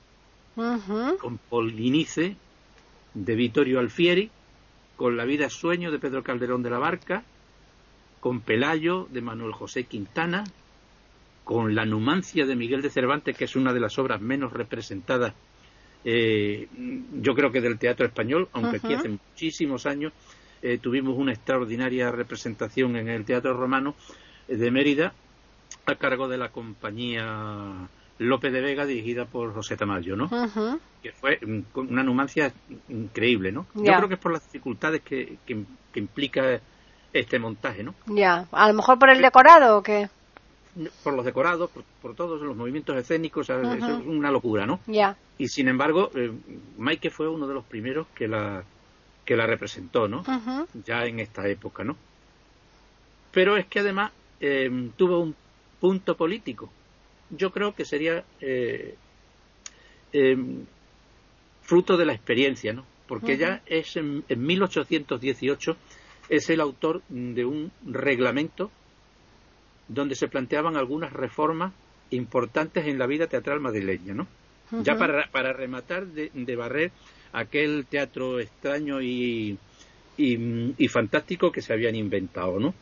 [SPEAKER 2] con Polinice de Vittorio Alfieri, con La vida sueño de Pedro Calderón de la Barca, con Pelayo de Manuel José Quintana, con La Numancia de Miguel de Cervantes, que es una de las obras menos representadas, eh, yo creo que del teatro español, aunque aquí hace muchísimos años eh, tuvimos una extraordinaria representación en el Teatro Romano eh, de Mérida a cargo de la compañía López de Vega dirigida por José Tamayo, ¿no? Que fue mm, una numancia increíble, ¿no? Yo creo que es por las dificultades que, que implica este montaje, ¿no?
[SPEAKER 1] Ya, a lo mejor por el decorado o qué?
[SPEAKER 2] Por los decorados, por, todos los movimientos escénicos, es una locura, ¿no?
[SPEAKER 1] Ya.
[SPEAKER 2] Y sin embargo, eh, Maike fue uno de los primeros que la que la representó, ¿no? Ya en esta época, ¿no? Pero es que además eh, tuvo un punto político. Yo creo que sería eh, fruto de la experiencia, ¿no? Porque ya es en, en 1818 es el autor de un reglamento donde se planteaban algunas reformas importantes en la vida teatral madrileña, ¿no? Ya para, para rematar de, barrer aquel teatro extraño y, y, fantástico que se habían inventado, ¿no?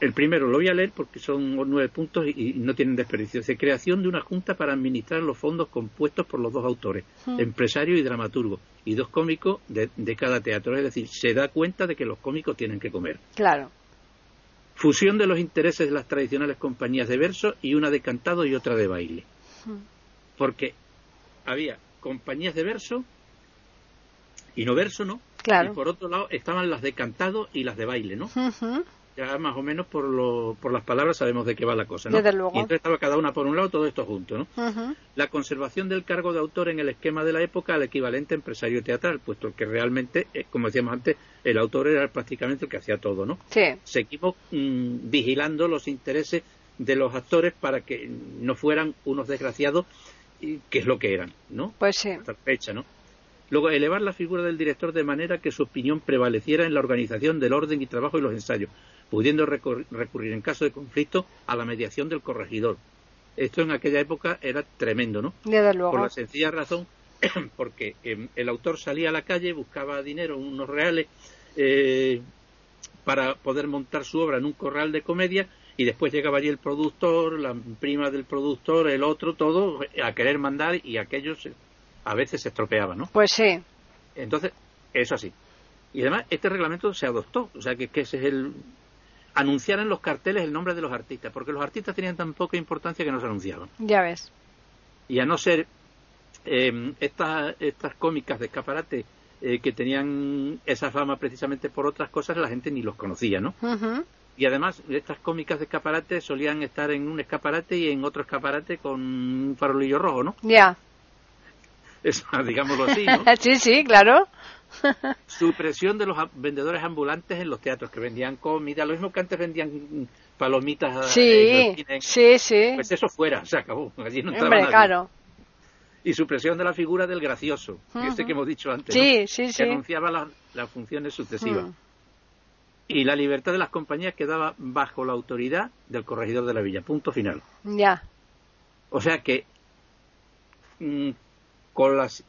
[SPEAKER 2] El primero lo voy a leer porque son nueve puntos y, no tienen desperdicio. Dice, creación de una junta para administrar los fondos compuestos por los dos autores, empresario y dramaturgo, y dos cómicos de, cada teatro. Es decir, se da cuenta de que los cómicos tienen que comer.
[SPEAKER 1] Claro.
[SPEAKER 2] Fusión de los intereses de las tradicionales compañías de verso y una de cantado y otra de baile. Porque había compañías de verso y no verso, ¿no?
[SPEAKER 1] Claro.
[SPEAKER 2] Y por otro lado estaban las de cantado y las de baile, ¿no? Ya más o menos por, lo, por las palabras sabemos de qué va la cosa, ¿no?
[SPEAKER 1] Desde luego.
[SPEAKER 2] Y entonces estaba cada una por un lado, todo esto junto, ¿no? La conservación del cargo de autor en el esquema de la época al equivalente empresario teatral, puesto que realmente, eh, como decíamos antes, el autor era prácticamente el que hacía todo, ¿no?
[SPEAKER 1] Sí.
[SPEAKER 2] Seguimos mm, vigilando los intereses de los actores para que no fueran unos desgraciados, que es lo que eran, ¿no?
[SPEAKER 1] Pues sí.
[SPEAKER 2] Hasta fecha, ¿no? Luego, elevar la figura del director de manera que su opinión prevaleciera en la organización del orden y trabajo y los ensayos, pudiendo recurrir en caso de conflicto a la mediación del corregidor. Esto en aquella época era tremendo, ¿no? Por la sencilla razón <clears throat> porque em, el autor salía a la calle, buscaba dinero, unos reales, eh, para poder montar su obra en un corral de comedia y después llegaba allí el productor, la prima del productor, el otro, todo a querer mandar y aquellos a veces se estropeaba, ¿no?
[SPEAKER 1] Pues sí.
[SPEAKER 2] Entonces, eso así. Y además, este reglamento se adoptó, o sea, que, ese es el... anunciar en los carteles el nombre de los artistas, porque los artistas tenían tan poca importancia que no se anunciaban.
[SPEAKER 1] Ya ves.
[SPEAKER 2] Y a no ser em, estas, estas cómicas de escaparate eh, que tenían esa fama precisamente por otras cosas, la gente ni los conocía, ¿no? Y además, estas cómicas de escaparate solían estar en un escaparate y en otro escaparate con un farolillo rojo, ¿no?
[SPEAKER 1] Ya. <laughs>
[SPEAKER 2] Eso, digámoslo así, ¿no? <laughs>
[SPEAKER 1] sí, sí, claro.
[SPEAKER 2] Supresión de los vendedores ambulantes en los teatros que vendían comida, lo mismo que antes vendían palomitas.
[SPEAKER 1] Sí, sí, sí.
[SPEAKER 2] Pues eso fuera, se acabó. Allí no
[SPEAKER 1] Hombre, claro.
[SPEAKER 2] Y supresión de la figura del gracioso, este que hemos dicho antes.
[SPEAKER 1] Sí, sí, sí.
[SPEAKER 2] Que anunciaba las funciones sucesivas. Y la libertad de las compañías quedaba bajo la autoridad del corregidor de la villa. Punto final.
[SPEAKER 1] Ya.
[SPEAKER 2] O sea que mm, con las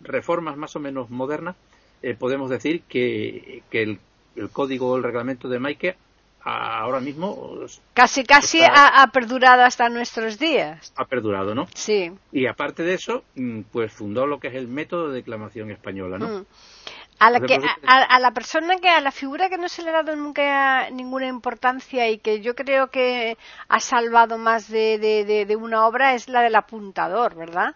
[SPEAKER 2] reformas más o menos modernas, eh, podemos decir que, el, código o el reglamento de Maike ahora mismo
[SPEAKER 1] casi casi ha, perdurado hasta nuestros días.
[SPEAKER 2] ha perdurado no
[SPEAKER 1] sí.
[SPEAKER 2] Y aparte de eso mm, pues fundó lo que es el método de declamación española no mm.
[SPEAKER 1] a la, que, a, la persona que a la figura que no se le ha dado nunca ninguna importancia y que yo creo que ha salvado más de, de una obra es la del apuntador verdad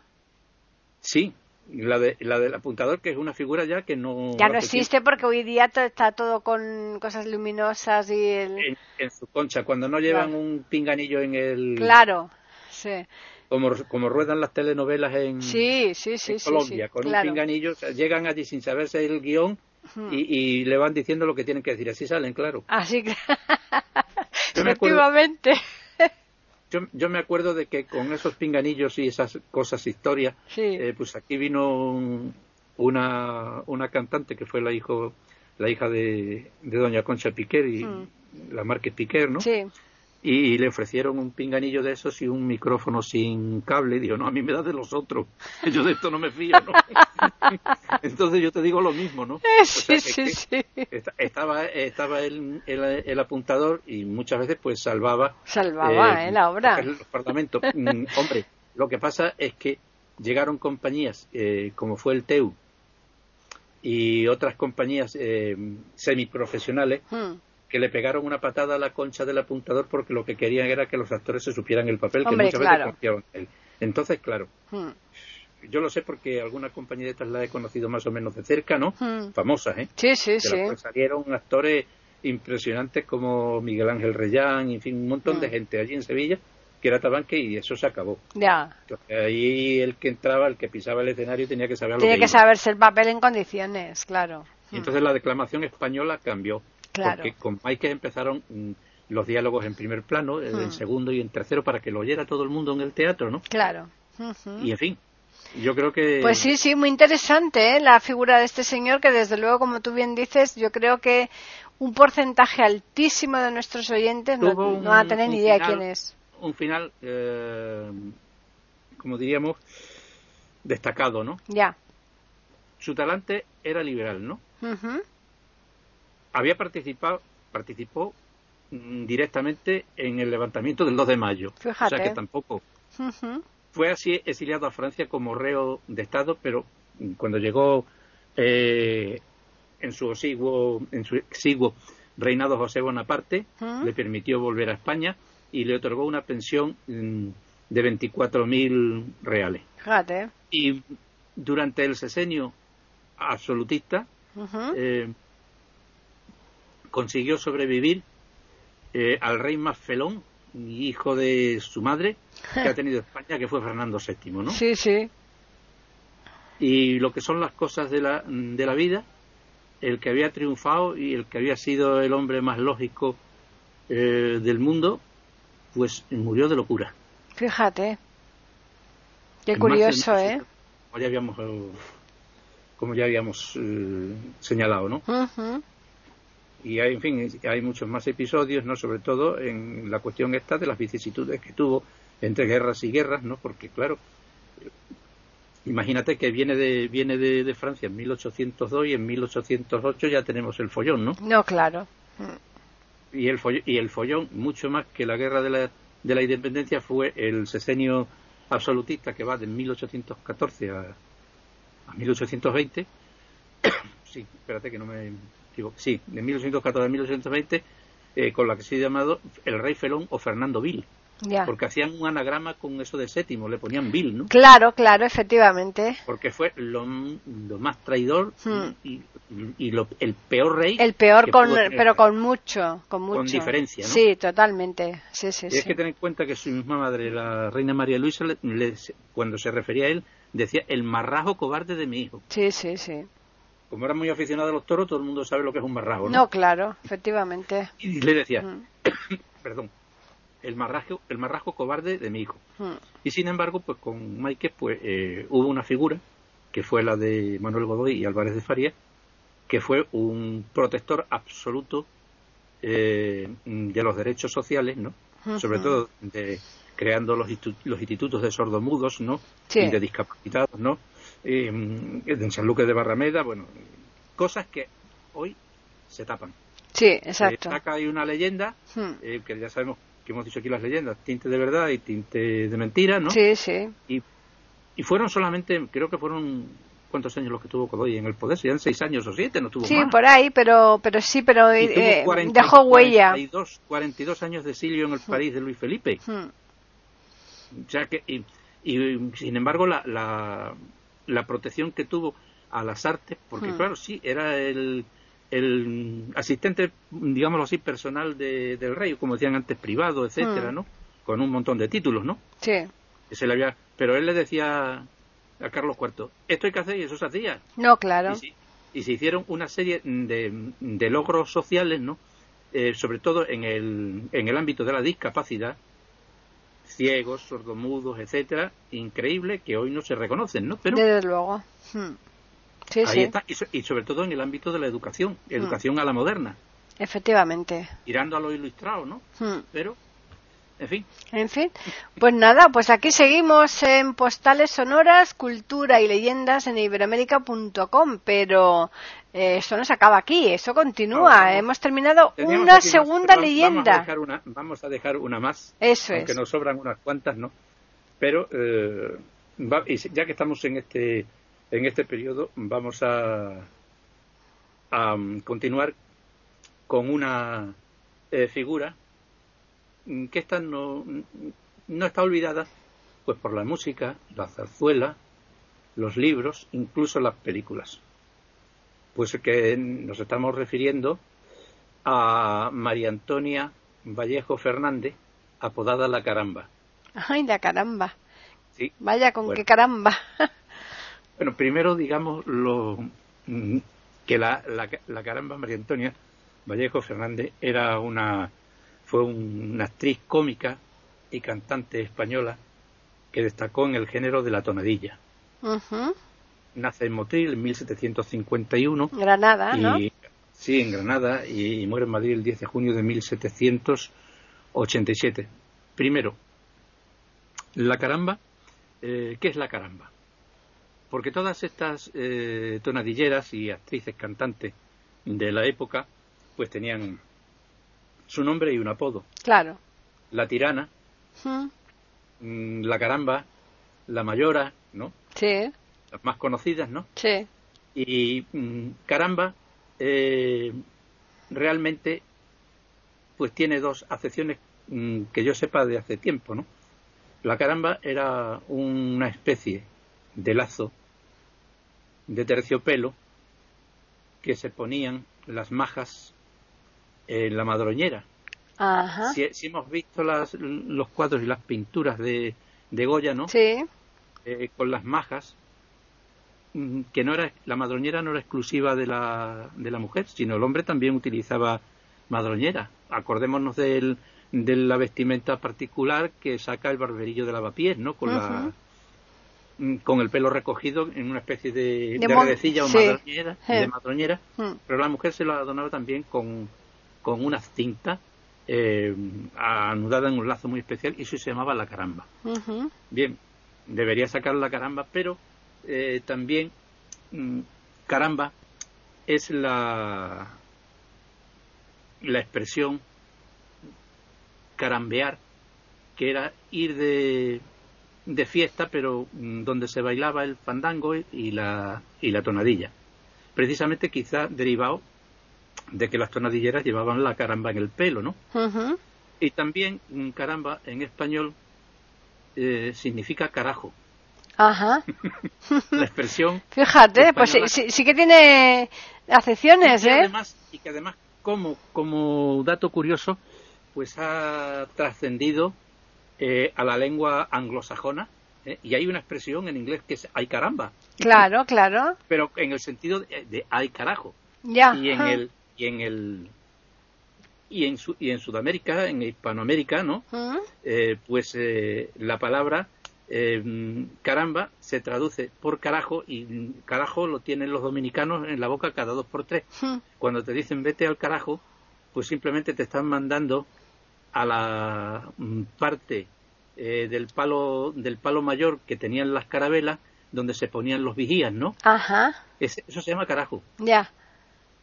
[SPEAKER 2] Sí, la, de, la del apuntador, que es una figura ya que no...
[SPEAKER 1] Ya no existe porque hoy día está todo con cosas luminosas y...
[SPEAKER 2] En, su concha, cuando no llevan un pinganillo en el...
[SPEAKER 1] Claro, sí.
[SPEAKER 2] Como, como ruedan las telenovelas en,
[SPEAKER 1] sí, sí, sí,
[SPEAKER 2] Colombia, con un pinganillo, llegan allí sin saberse el guion y, le van diciendo lo que tienen que decir, así salen, claro.
[SPEAKER 1] Así que... <laughs> Efectivamente
[SPEAKER 2] yo, me acuerdo de que con esos pinganillos y esas cosas, historias, eh, pues aquí vino una, una cantante que fue la, hijo, la hija de, de doña Concha Piquer y hmm. la Márquez Piquer, ¿no?
[SPEAKER 1] Sí
[SPEAKER 2] y, le ofrecieron un pinganillo de esos y un micrófono sin cable. Y dijo, no, a mí me da de los otros. <laughs> Yo de esto no me fío, ¿no? <laughs> Entonces yo te digo lo mismo, ¿no? <laughs>
[SPEAKER 1] sí, sí, sí.
[SPEAKER 2] Estaba, estaba el, el, apuntador y muchas veces pues salvaba...
[SPEAKER 1] Salvaba, ¿eh? la obra.
[SPEAKER 2] El parlamento. Mm, hombre, lo que pasa es que llegaron compañías eh, como fue el TEU y otras compañías eh, semiprofesionales hmm que le pegaron una patada a la concha del apuntador porque lo que querían era que los actores se supieran el papel que muchas veces confiaban en él. Entonces, claro, hmm. yo lo sé porque alguna compañía de estas la he conocido más o menos de cerca, ¿no? Hmm. Famosas, ¿eh?
[SPEAKER 1] Sí, sí, sí.
[SPEAKER 2] salieron actores impresionantes como Miguel Ángel Reyán, en fin, un montón de hmm. gente allí en Sevilla que era tabanque y eso se acabó.
[SPEAKER 1] Ya.
[SPEAKER 2] ahí el que entraba, el que pisaba el escenario tenía que saber
[SPEAKER 1] Tiene
[SPEAKER 2] que,
[SPEAKER 1] que saberse el papel en condiciones, claro.
[SPEAKER 2] Y entonces la declamación española cambió. Porque con Mike empezaron mm, los diálogos en primer plano, en hmm. segundo y en tercero, para que lo oyera todo el mundo en el teatro, ¿no?
[SPEAKER 1] Claro.
[SPEAKER 2] Y en fin, yo creo que.
[SPEAKER 1] Pues sí, sí, muy interesante ¿eh? la figura de este señor, que desde luego, como tú bien dices, yo creo que un porcentaje altísimo de nuestros oyentes no, van a tener ni idea de quién es.
[SPEAKER 2] Un final, eh, como diríamos, destacado, ¿no?
[SPEAKER 1] Ya.
[SPEAKER 2] Su talante era liberal, ¿no? Había participado, participó mm, directamente en el levantamiento del 2 de mayo. O sea que tampoco. Fue así exiliado a Francia como reo de Estado, pero cuando llegó eh, en su exiguo, en su exiguo reinado José Bonaparte, le permitió volver a España y le otorgó una pensión mm, de 24.000 reales. Y durante el sesenio absolutista eh, consiguió sobrevivir eh, al rey más felón, hijo de su madre, que ha tenido <laughs> España, que fue Fernando VII, ¿no?
[SPEAKER 1] Sí, sí.
[SPEAKER 2] Y lo que son las cosas de la, de la vida, el que había triunfado y el que había sido el hombre más lógico eh, del mundo, pues murió de locura.
[SPEAKER 1] Fíjate. Qué curioso, ¿eh?
[SPEAKER 2] Como ya habíamos, como ya habíamos eh, señalado, ¿no? Y hay, en fin, hay muchos más episodios, ¿no? Sobre todo en la cuestión esta de las vicisitudes que tuvo entre guerras y guerras, ¿no? Porque, claro, Imagínate que viene de, viene de, Francia en 1802 y en 1808 ya tenemos el follón, ¿no?
[SPEAKER 1] No, claro.
[SPEAKER 2] Y el, follón, y el follón, mucho más que la guerra de la, de la independencia, fue el sesenio absolutista que va de 1814 a, a 1820. <coughs> sí, espérate que no me equivoco. Sí, de 1814 a 1820, eh, con la que se ha llamado el rey Felón o Fernando Vil. Porque hacían un anagrama con eso de séptimo, le ponían Bill, ¿no?
[SPEAKER 1] Claro, claro, efectivamente.
[SPEAKER 2] Porque fue lo, más traidor hmm. y, el peor rey.
[SPEAKER 1] El peor, con, pero con mucho, con mucho.
[SPEAKER 2] Con diferencia, ¿no?
[SPEAKER 1] Sí, totalmente. Sí, sí,
[SPEAKER 2] y es que tener en cuenta que su misma madre, la reina María Luisa, cuando se refería a él, decía el marrajo cobarde de mi hijo.
[SPEAKER 1] Sí, sí, sí.
[SPEAKER 2] Como era muy aficionado a los toros, todo el mundo sabe lo que es un marrajo, ¿no?
[SPEAKER 1] No, claro, efectivamente.
[SPEAKER 2] Y le decía, hmm. <coughs> perdón, el marrajo, el marrajo cobarde de mi hijo. Hmm. Y sin embargo, pues con Maike pues eh, hubo una figura que fue la de Manuel Godoy y Álvarez de Faría, que fue un protector absoluto eh, de los derechos sociales, ¿no? Sobre todo de creando los, los institutos de sordomudos, ¿no? Y de discapacitados, ¿no? Eh, en San Lucas de Barrameda, bueno, cosas que hoy se tapan.
[SPEAKER 1] Sí, exacto.
[SPEAKER 2] acá hay una leyenda hmm. que ya sabemos que hemos dicho aquí las leyendas, tinte de verdad y tinte de mentira, ¿no?
[SPEAKER 1] Sí, sí.
[SPEAKER 2] Y, y fueron solamente, creo que fueron ¿cuántos años los que tuvo Godoy en el poder? Serían seis años o siete, no tuvo
[SPEAKER 1] sí, por ahí, pero, pero sí, pero eh, dejó huella.
[SPEAKER 2] 42, 42 años de exilio en el París de Luis Felipe. Hmm. O que, y, y sin embargo, la, la, la, protección que tuvo a las artes, porque hmm. claro, sí, era el el asistente, digámoslo así, personal de, del rey, como decían antes, privado, etcétera, mm. ¿no? Con un montón de títulos, ¿no?
[SPEAKER 1] Sí.
[SPEAKER 2] Se le había... Pero él le decía a Carlos IV, esto hay que hacer y eso se hacía.
[SPEAKER 1] No, claro.
[SPEAKER 2] Y, se hicieron una serie de, de logros sociales, ¿no? Eh, sobre todo en el, en el ámbito de la discapacidad, ciegos, sordomudos, etcétera, increíble que hoy no se reconocen, ¿no?
[SPEAKER 1] Pero, Desde luego. Hmm.
[SPEAKER 2] Ahí está, y, sobre todo en el ámbito de la educación, mm. educación a la moderna.
[SPEAKER 1] Efectivamente.
[SPEAKER 2] Tirando a lo ilustrado, ¿no? Mm. Pero, en fin.
[SPEAKER 1] En fin. Pues nada, pues aquí seguimos en Postales Sonoras, Cultura y Leyendas en iberoamérica.com, pero eh, esto no se acaba aquí, eso continúa. Hemos terminado una segunda leyenda.
[SPEAKER 2] Vamos a, dejar una, más.
[SPEAKER 1] Eso
[SPEAKER 2] aunque nos sobran unas cuantas, ¿no? Pero, eh, ya que estamos en este en este periodo vamos a, a continuar con una eh, figura que esta no, no está olvidada pues por la música, la zarzuela, los libros, incluso las películas. Pues que nos estamos refiriendo a María Antonia Vallejo Fernández, apodada La Caramba.
[SPEAKER 1] Ay, la caramba. Sí. Vaya con qué caramba. <laughs>
[SPEAKER 2] Bueno, primero digamos lo, mm, que la, la, caramba María Antonia Vallejo Fernández era una fue una actriz cómica y cantante española que destacó en el género de la tonadilla. Nace en Motril en 1751.
[SPEAKER 1] Granada, ¿no?
[SPEAKER 2] Sí, en Granada y, muere en Madrid el 10 de junio de 1787. Primero, la caramba. Eh, ¿Qué es la caramba? porque todas estas eh, tonadilleras y actrices cantantes de la época pues tenían su nombre y un apodo.
[SPEAKER 1] Claro.
[SPEAKER 2] La tirana, mm, la caramba, la mayora, ¿no?
[SPEAKER 1] Sí.
[SPEAKER 2] Las más conocidas, ¿no?
[SPEAKER 1] Sí.
[SPEAKER 2] Y mm, caramba, eh, realmente, pues tiene dos acepciones mm, que yo sepa de hace tiempo, ¿no? La caramba era una especie de lazo de terciopelo que se ponían las majas en la madroñera.
[SPEAKER 1] Ajá.
[SPEAKER 2] Si, hemos visto las, los cuadros y las pinturas de, de Goya, ¿no?
[SPEAKER 1] Sí.
[SPEAKER 2] Eh, con las majas, mm, que no era la madroñera no era exclusiva de la, de la mujer, sino el hombre también utilizaba madroñera. Acordémonos del, de la vestimenta particular que saca el barberillo de lavapiés, ¿no? Con la mm, con el pelo recogido en una especie de, de, redecilla o madroñera, de madroñera, mm. pero la mujer se lo adornaba también con, con una cinta eh, anudada en un lazo muy especial y eso se llamaba la caramba. Bien, debería sacar la caramba, pero eh, también mm, caramba es la la expresión carambear, que era ir de, de fiesta, pero mm, donde se bailaba el fandango y la, y la tonadilla. Precisamente quizá derivado de que las tonadilleras llevaban la caramba en el pelo, ¿no? Y también mm, caramba en español eh, significa carajo.
[SPEAKER 1] Ajá. <laughs>
[SPEAKER 2] la expresión. <laughs>
[SPEAKER 1] Fíjate, pues sí, sí, que tiene acepciones,
[SPEAKER 2] y
[SPEAKER 1] ¿eh?
[SPEAKER 2] Además, y que además, como, como dato curioso, pues ha trascendido eh, a la lengua anglosajona ¿eh? y hay una expresión en inglés que es ay caramba.
[SPEAKER 1] Claro, claro.
[SPEAKER 2] Pero en el sentido de, de ay carajo.
[SPEAKER 1] Ya.
[SPEAKER 2] Y en el y en el y en, y en Sudamérica, en Hispanoamérica, ¿no? Eh, pues la palabra caramba se traduce por carajo y carajo lo tienen los dominicanos en la boca cada dos por tres. Cuando te dicen vete al carajo, pues simplemente te están mandando a la mm, parte eh, del palo del palo mayor que tenían las carabelas donde se ponían los vigías, ¿no?
[SPEAKER 1] Ajá.
[SPEAKER 2] eso se llama carajo.
[SPEAKER 1] Ya.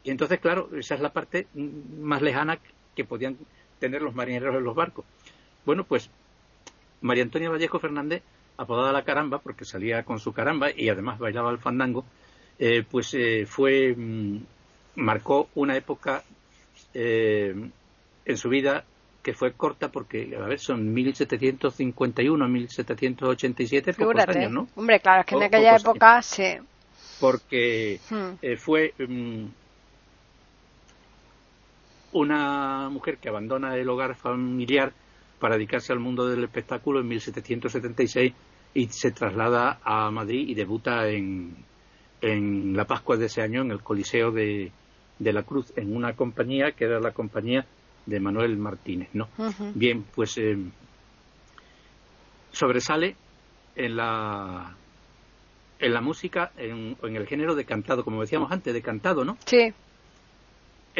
[SPEAKER 2] Y entonces, claro, esa es la parte más lejana que podían tener los marineros en los barcos. Bueno, pues María Antonia Vallejo Fernández, apodada la caramba, porque salía con su caramba y además bailaba el fandango, eh, pues eh, fue mm, marcó una época en su vida que fue corta porque, a ver, son 1751, 1787, pocos años, ¿no?
[SPEAKER 1] Hombre, claro, es que en aquella época sí.
[SPEAKER 2] Porque hmm. eh, fue mm, una mujer que abandona el hogar familiar para dedicarse al mundo del espectáculo en 1776 y se traslada a Madrid y debuta en, en la Pascua de ese año en el Coliseo de, de la Cruz, en una compañía que era la compañía de Manuel Martínez, ¿no? Bien, pues eh, sobresale en la en la música, en, en, el género de cantado, como decíamos antes, de cantado, ¿no?
[SPEAKER 1] Sí.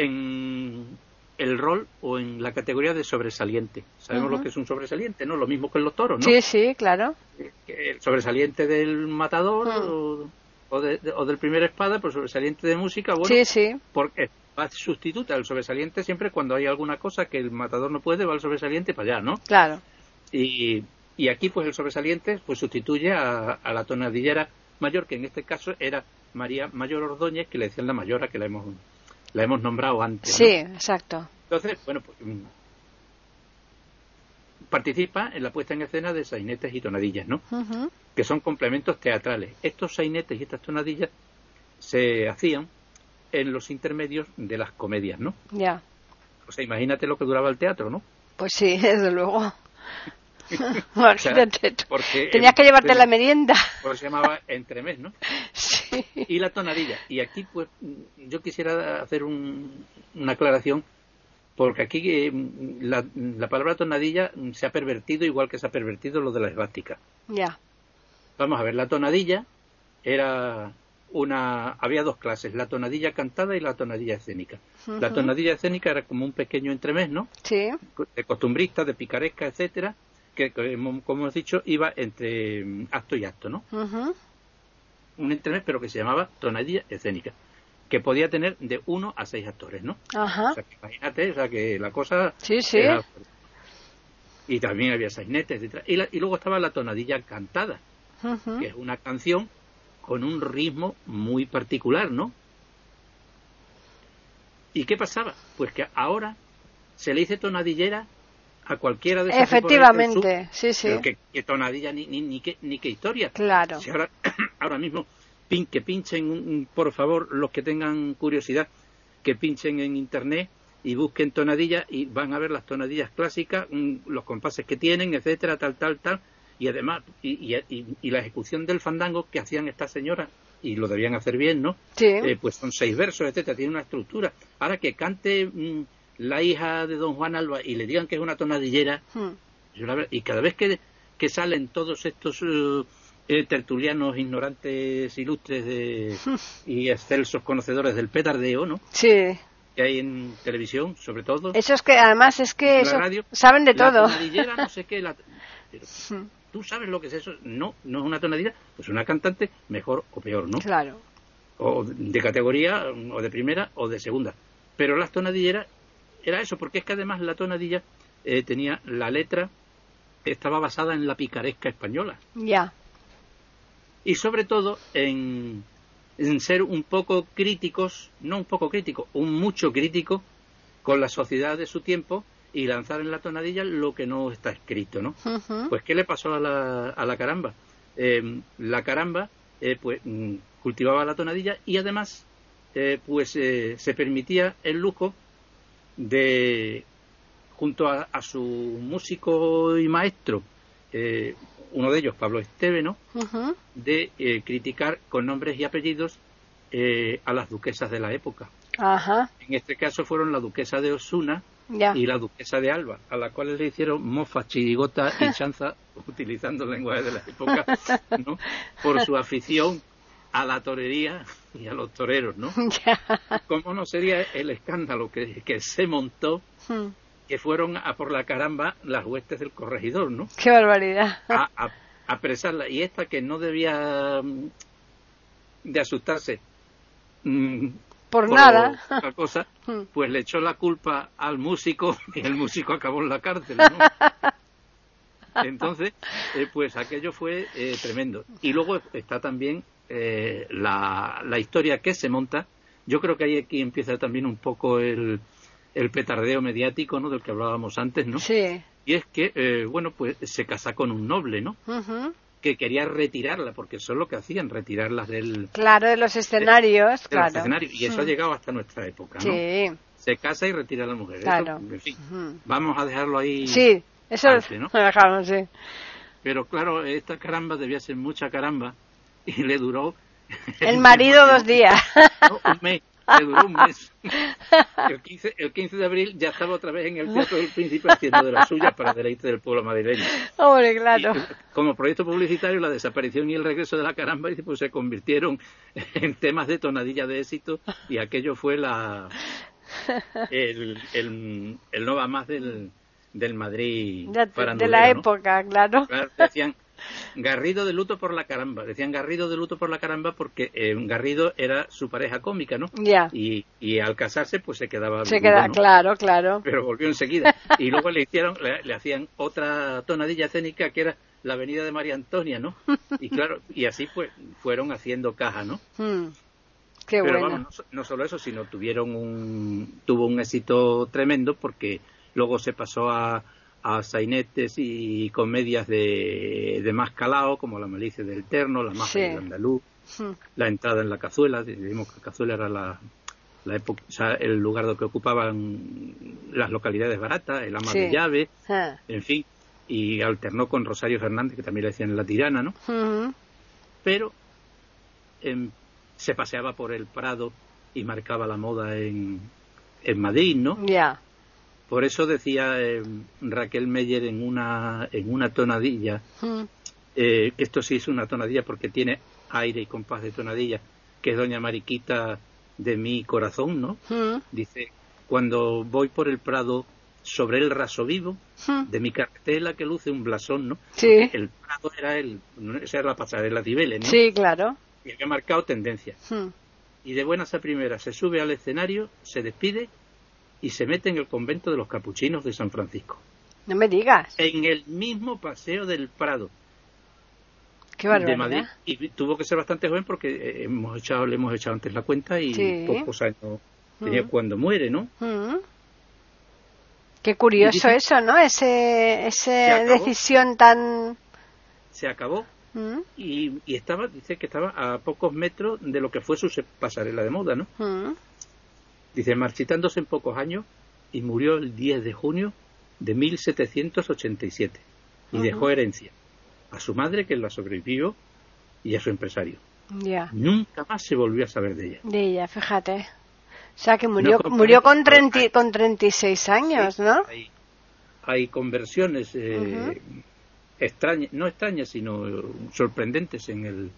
[SPEAKER 2] En el rol o en la categoría de sobresaliente. Sabemos lo que es un sobresaliente, ¿no? Lo mismo que en los toros, ¿no?
[SPEAKER 1] Sí, sí, claro.
[SPEAKER 2] El sobresaliente del matador o, o, del primer espada, pues sobresaliente de música, bueno,
[SPEAKER 1] sí, sí.
[SPEAKER 2] porque sustituta el sobresaliente siempre cuando hay alguna cosa que el matador no puede, va el sobresaliente para allá, ¿no?
[SPEAKER 1] Claro.
[SPEAKER 2] Y, y aquí pues el sobresaliente pues sustituye a, la tonadillera mayor, que en este caso era María Mayor Ordóñez, que le decían la mayora, que la hemos, la hemos nombrado antes.
[SPEAKER 1] Sí, exacto.
[SPEAKER 2] Entonces, bueno, pues mm, participa en la puesta en escena de sainetes y tonadillas, ¿no? Que son complementos teatrales. Estos sainetes y estas tonadillas se hacían en los intermedios de las comedias, ¿no?
[SPEAKER 1] Ya.
[SPEAKER 2] O sea, imagínate lo que duraba el teatro, ¿no?
[SPEAKER 1] Pues sí, <laughs> desde luego. <laughs> Tenías que llevarte la merienda.
[SPEAKER 2] Por se llamaba entremés, ¿no? <laughs> Y la tonadilla. Y aquí, pues, yo quisiera hacer una aclaración, porque aquí eh, la, la, palabra tonadilla se ha pervertido igual que se ha pervertido lo de la esvástica.
[SPEAKER 1] Ya.
[SPEAKER 2] Vamos a ver, la tonadilla era una había dos clases, la tonadilla cantada y la tonadilla escénica. La tonadilla escénica era como un pequeño entremés, ¿no?
[SPEAKER 1] Sí.
[SPEAKER 2] De costumbrista, de picaresca, etcétera, que como hemos dicho iba entre mm, acto y acto, ¿no? Un entremés pero que se llamaba tonadilla escénica. que podía tener de uno a seis actores, ¿no?
[SPEAKER 1] Ajá.
[SPEAKER 2] O sea, que imagínate, o sea, que la cosa...
[SPEAKER 1] Sí, sí.
[SPEAKER 2] Y también había sainetes, etc. Y, y luego estaba la tonadilla cantada, que es una canción con un ritmo muy particular, ¿no? ¿Y qué pasaba? Pues que ahora se le dice tonadillera a cualquiera de
[SPEAKER 1] esas Efectivamente, sí, sí.
[SPEAKER 2] Pero que, tonadilla ni, ni, ni, qué, ni qué historia.
[SPEAKER 1] Claro.
[SPEAKER 2] Si ahora, <clears throat> ahora mismo pin, que pinchen, por favor, los que tengan curiosidad, que pinchen en internet y busquen tonadillas y van a ver las tonadillas clásicas, los compases que tienen, etcétera, tal, tal, tal. Y además, y, y, y la ejecución del fandango que hacían estas señoras y lo debían hacer bien, ¿no?
[SPEAKER 1] Sí.
[SPEAKER 2] Eh, pues son seis versos, etcétera, tiene una estructura. Ahora que cante mm, la hija de don Juan Alba y le digan que es una tonadillera, hmm. y cada vez que, que salen todos estos eh, eh, tertulianos ignorantes ilustres de, <laughs> y excelsos conocedores del petardeo, ¿no?
[SPEAKER 1] Sí.
[SPEAKER 2] Que hay en televisión, sobre todo.
[SPEAKER 1] Eso es que, además, es que saben de todo.
[SPEAKER 2] La tonadillera, no sé qué, la, <laughs> hmm. ¿Tú sabes lo que es eso? No, no es una tonadilla, pues una cantante mejor o peor, ¿no?
[SPEAKER 1] Claro.
[SPEAKER 2] O de categoría, o de primera, o de segunda. Pero las tonadilleras era eso, porque es que además la tonadilla eh, tenía la letra, estaba basada en la picaresca española.
[SPEAKER 1] Ya.
[SPEAKER 2] Y sobre todo en, en ser un poco críticos, no un poco críticos, un mucho crítico con la sociedad de su tiempo y lanzar en la tonadilla lo que no está escrito, ¿no? Pues ¿qué le pasó a la, a la caramba? Eh, la caramba eh, pues mm, cultivaba la tonadilla y además pues se permitía el lujo de junto a, su músico y maestro, eh, uno de ellos, Pablo Esteveno, de eh, criticar con nombres y apellidos eh, a las duquesas de la época. En este caso fueron la duquesa de Osuna y la duquesa de Alba, a las cuales le hicieron mofa, chirigota y chanza, <laughs> utilizando el lenguaje de la época, ¿no? <laughs> por su afición a la torería y a los toreros, ¿no? <laughs> ¿Cómo no sería el escándalo que, que se montó hmm. que fueron a por la caramba las huestes del corregidor, ¿no?
[SPEAKER 1] ¡Qué barbaridad!
[SPEAKER 2] A, a, apresarla. Y esta que no debía mm, de asustarse
[SPEAKER 1] mm, por, nada,
[SPEAKER 2] cosa, <laughs> hmm. pues le echó la culpa al músico <laughs> y el músico acabó en la cárcel, ¿no? Entonces, eh, pues aquello fue eh, tremendo. Y luego está también eh, la, la, historia que se monta, yo creo que ahí aquí empieza también un poco el, el petardeo mediático, ¿no? Del que hablábamos antes, ¿no?
[SPEAKER 1] Sí.
[SPEAKER 2] Y es que, eh, bueno, pues se casa con un noble, ¿no? Que quería retirarla, porque eso es lo que hacían, retirarlas del...
[SPEAKER 1] Claro, de los escenarios, claro.
[SPEAKER 2] y eso ha llegado hasta nuestra época, ¿no?
[SPEAKER 1] Sí.
[SPEAKER 2] Se casa y retira a la mujer.
[SPEAKER 1] Claro.
[SPEAKER 2] en fin, vamos a dejarlo ahí.
[SPEAKER 1] Sí, eso ¿no? <laughs> lo dejamos, sí.
[SPEAKER 2] Pero claro, esta caramba debía ser mucha caramba <laughs> y le duró...
[SPEAKER 1] El marido dos días. <laughs>
[SPEAKER 2] un mes, le duró un mes. <laughs> El 15, el 15 de abril ya estaba otra vez en el Teatro del Príncipe haciendo de la suya para deleite del pueblo madrileño.
[SPEAKER 1] Hombre, claro.
[SPEAKER 2] como proyecto publicitario, la desaparición y el regreso de la caramba pues, se convirtieron en temas de tonadilla de éxito y aquello fue la el, el, el no va más del, del Madrid
[SPEAKER 1] de, de la época, claro.
[SPEAKER 2] claro. Decían, Garrido de luto por la caramba. Decían Garrido de luto por la caramba porque eh, Garrido era su pareja cómica, ¿no?
[SPEAKER 1] Ya.
[SPEAKER 2] Y, y, al casarse, pues se quedaba.
[SPEAKER 1] Se queda, claro, claro.
[SPEAKER 2] Pero volvió enseguida. Y luego le <laughs> hicieron, le, hacían otra tonadilla escénica que era la avenida de María Antonia, ¿no? Y claro, y así pues fueron haciendo caja, ¿no? <laughs>
[SPEAKER 1] Hmm. Qué
[SPEAKER 2] Pero
[SPEAKER 1] bueno.
[SPEAKER 2] vamos, no, no, solo eso, sino tuvieron un, tuvo un éxito tremendo porque luego se pasó a, a sainetes y comedias de, de más calao, como La malicia del Terno, La magia de andaluz, hmm. La entrada en la cazuela, dijimos que la cazuela era la, la época, o sea, el lugar donde ocupaban las localidades baratas, el ama de llave, ah. en fin, y alternó con Rosario Fernández, que también le decían La Tirana, ¿no?
[SPEAKER 1] Hmm.
[SPEAKER 2] Pero em, se paseaba por el Prado y marcaba la moda en, en Madrid, ¿no?
[SPEAKER 1] Ya.
[SPEAKER 2] Por eso decía eh, Raquel Meyer en una, en una tonadilla, mm. eh, que esto sí es una tonadilla porque tiene aire y compás de tonadilla, que es Doña Mariquita de mi corazón, ¿no?
[SPEAKER 1] Mm.
[SPEAKER 2] Dice, cuando voy por el prado sobre el raso vivo mm. de mi cartela que luce un blasón, ¿no?
[SPEAKER 1] Sí.
[SPEAKER 2] El prado era el, esa era la pasarela de ¿no?
[SPEAKER 1] Sí, claro.
[SPEAKER 2] Y había marcado tendencia. y de buenas a primeras se sube al escenario, se despide y se mete en el convento de los capuchinos de San Francisco.
[SPEAKER 1] No me digas.
[SPEAKER 2] En el mismo paseo del Prado.
[SPEAKER 1] Qué de
[SPEAKER 2] Madrid. Y tuvo que ser bastante joven porque eh, hemos echado, le hemos echado antes la cuenta y pocos años tenía mm. cuando muere, ¿no? Mm.
[SPEAKER 1] Qué curioso eso, ¿no? Ese, esa decisión tan...
[SPEAKER 2] Se acabó. Mm. Y, y, estaba, dice que estaba a pocos metros de lo que fue su pasarela de moda, ¿no? Dice, marchitándose en pocos años y murió el 10 de junio de 1787 y dejó herencia a su madre que la sobrevivió y a su empresario. Nunca más se volvió a saber de ella.
[SPEAKER 1] De ella, fíjate. O sea que murió, murió con, 30, con 36 años, ¿no?
[SPEAKER 2] Hay, conversiones eh, extrañas, no extrañas, sino sorprendentes en el,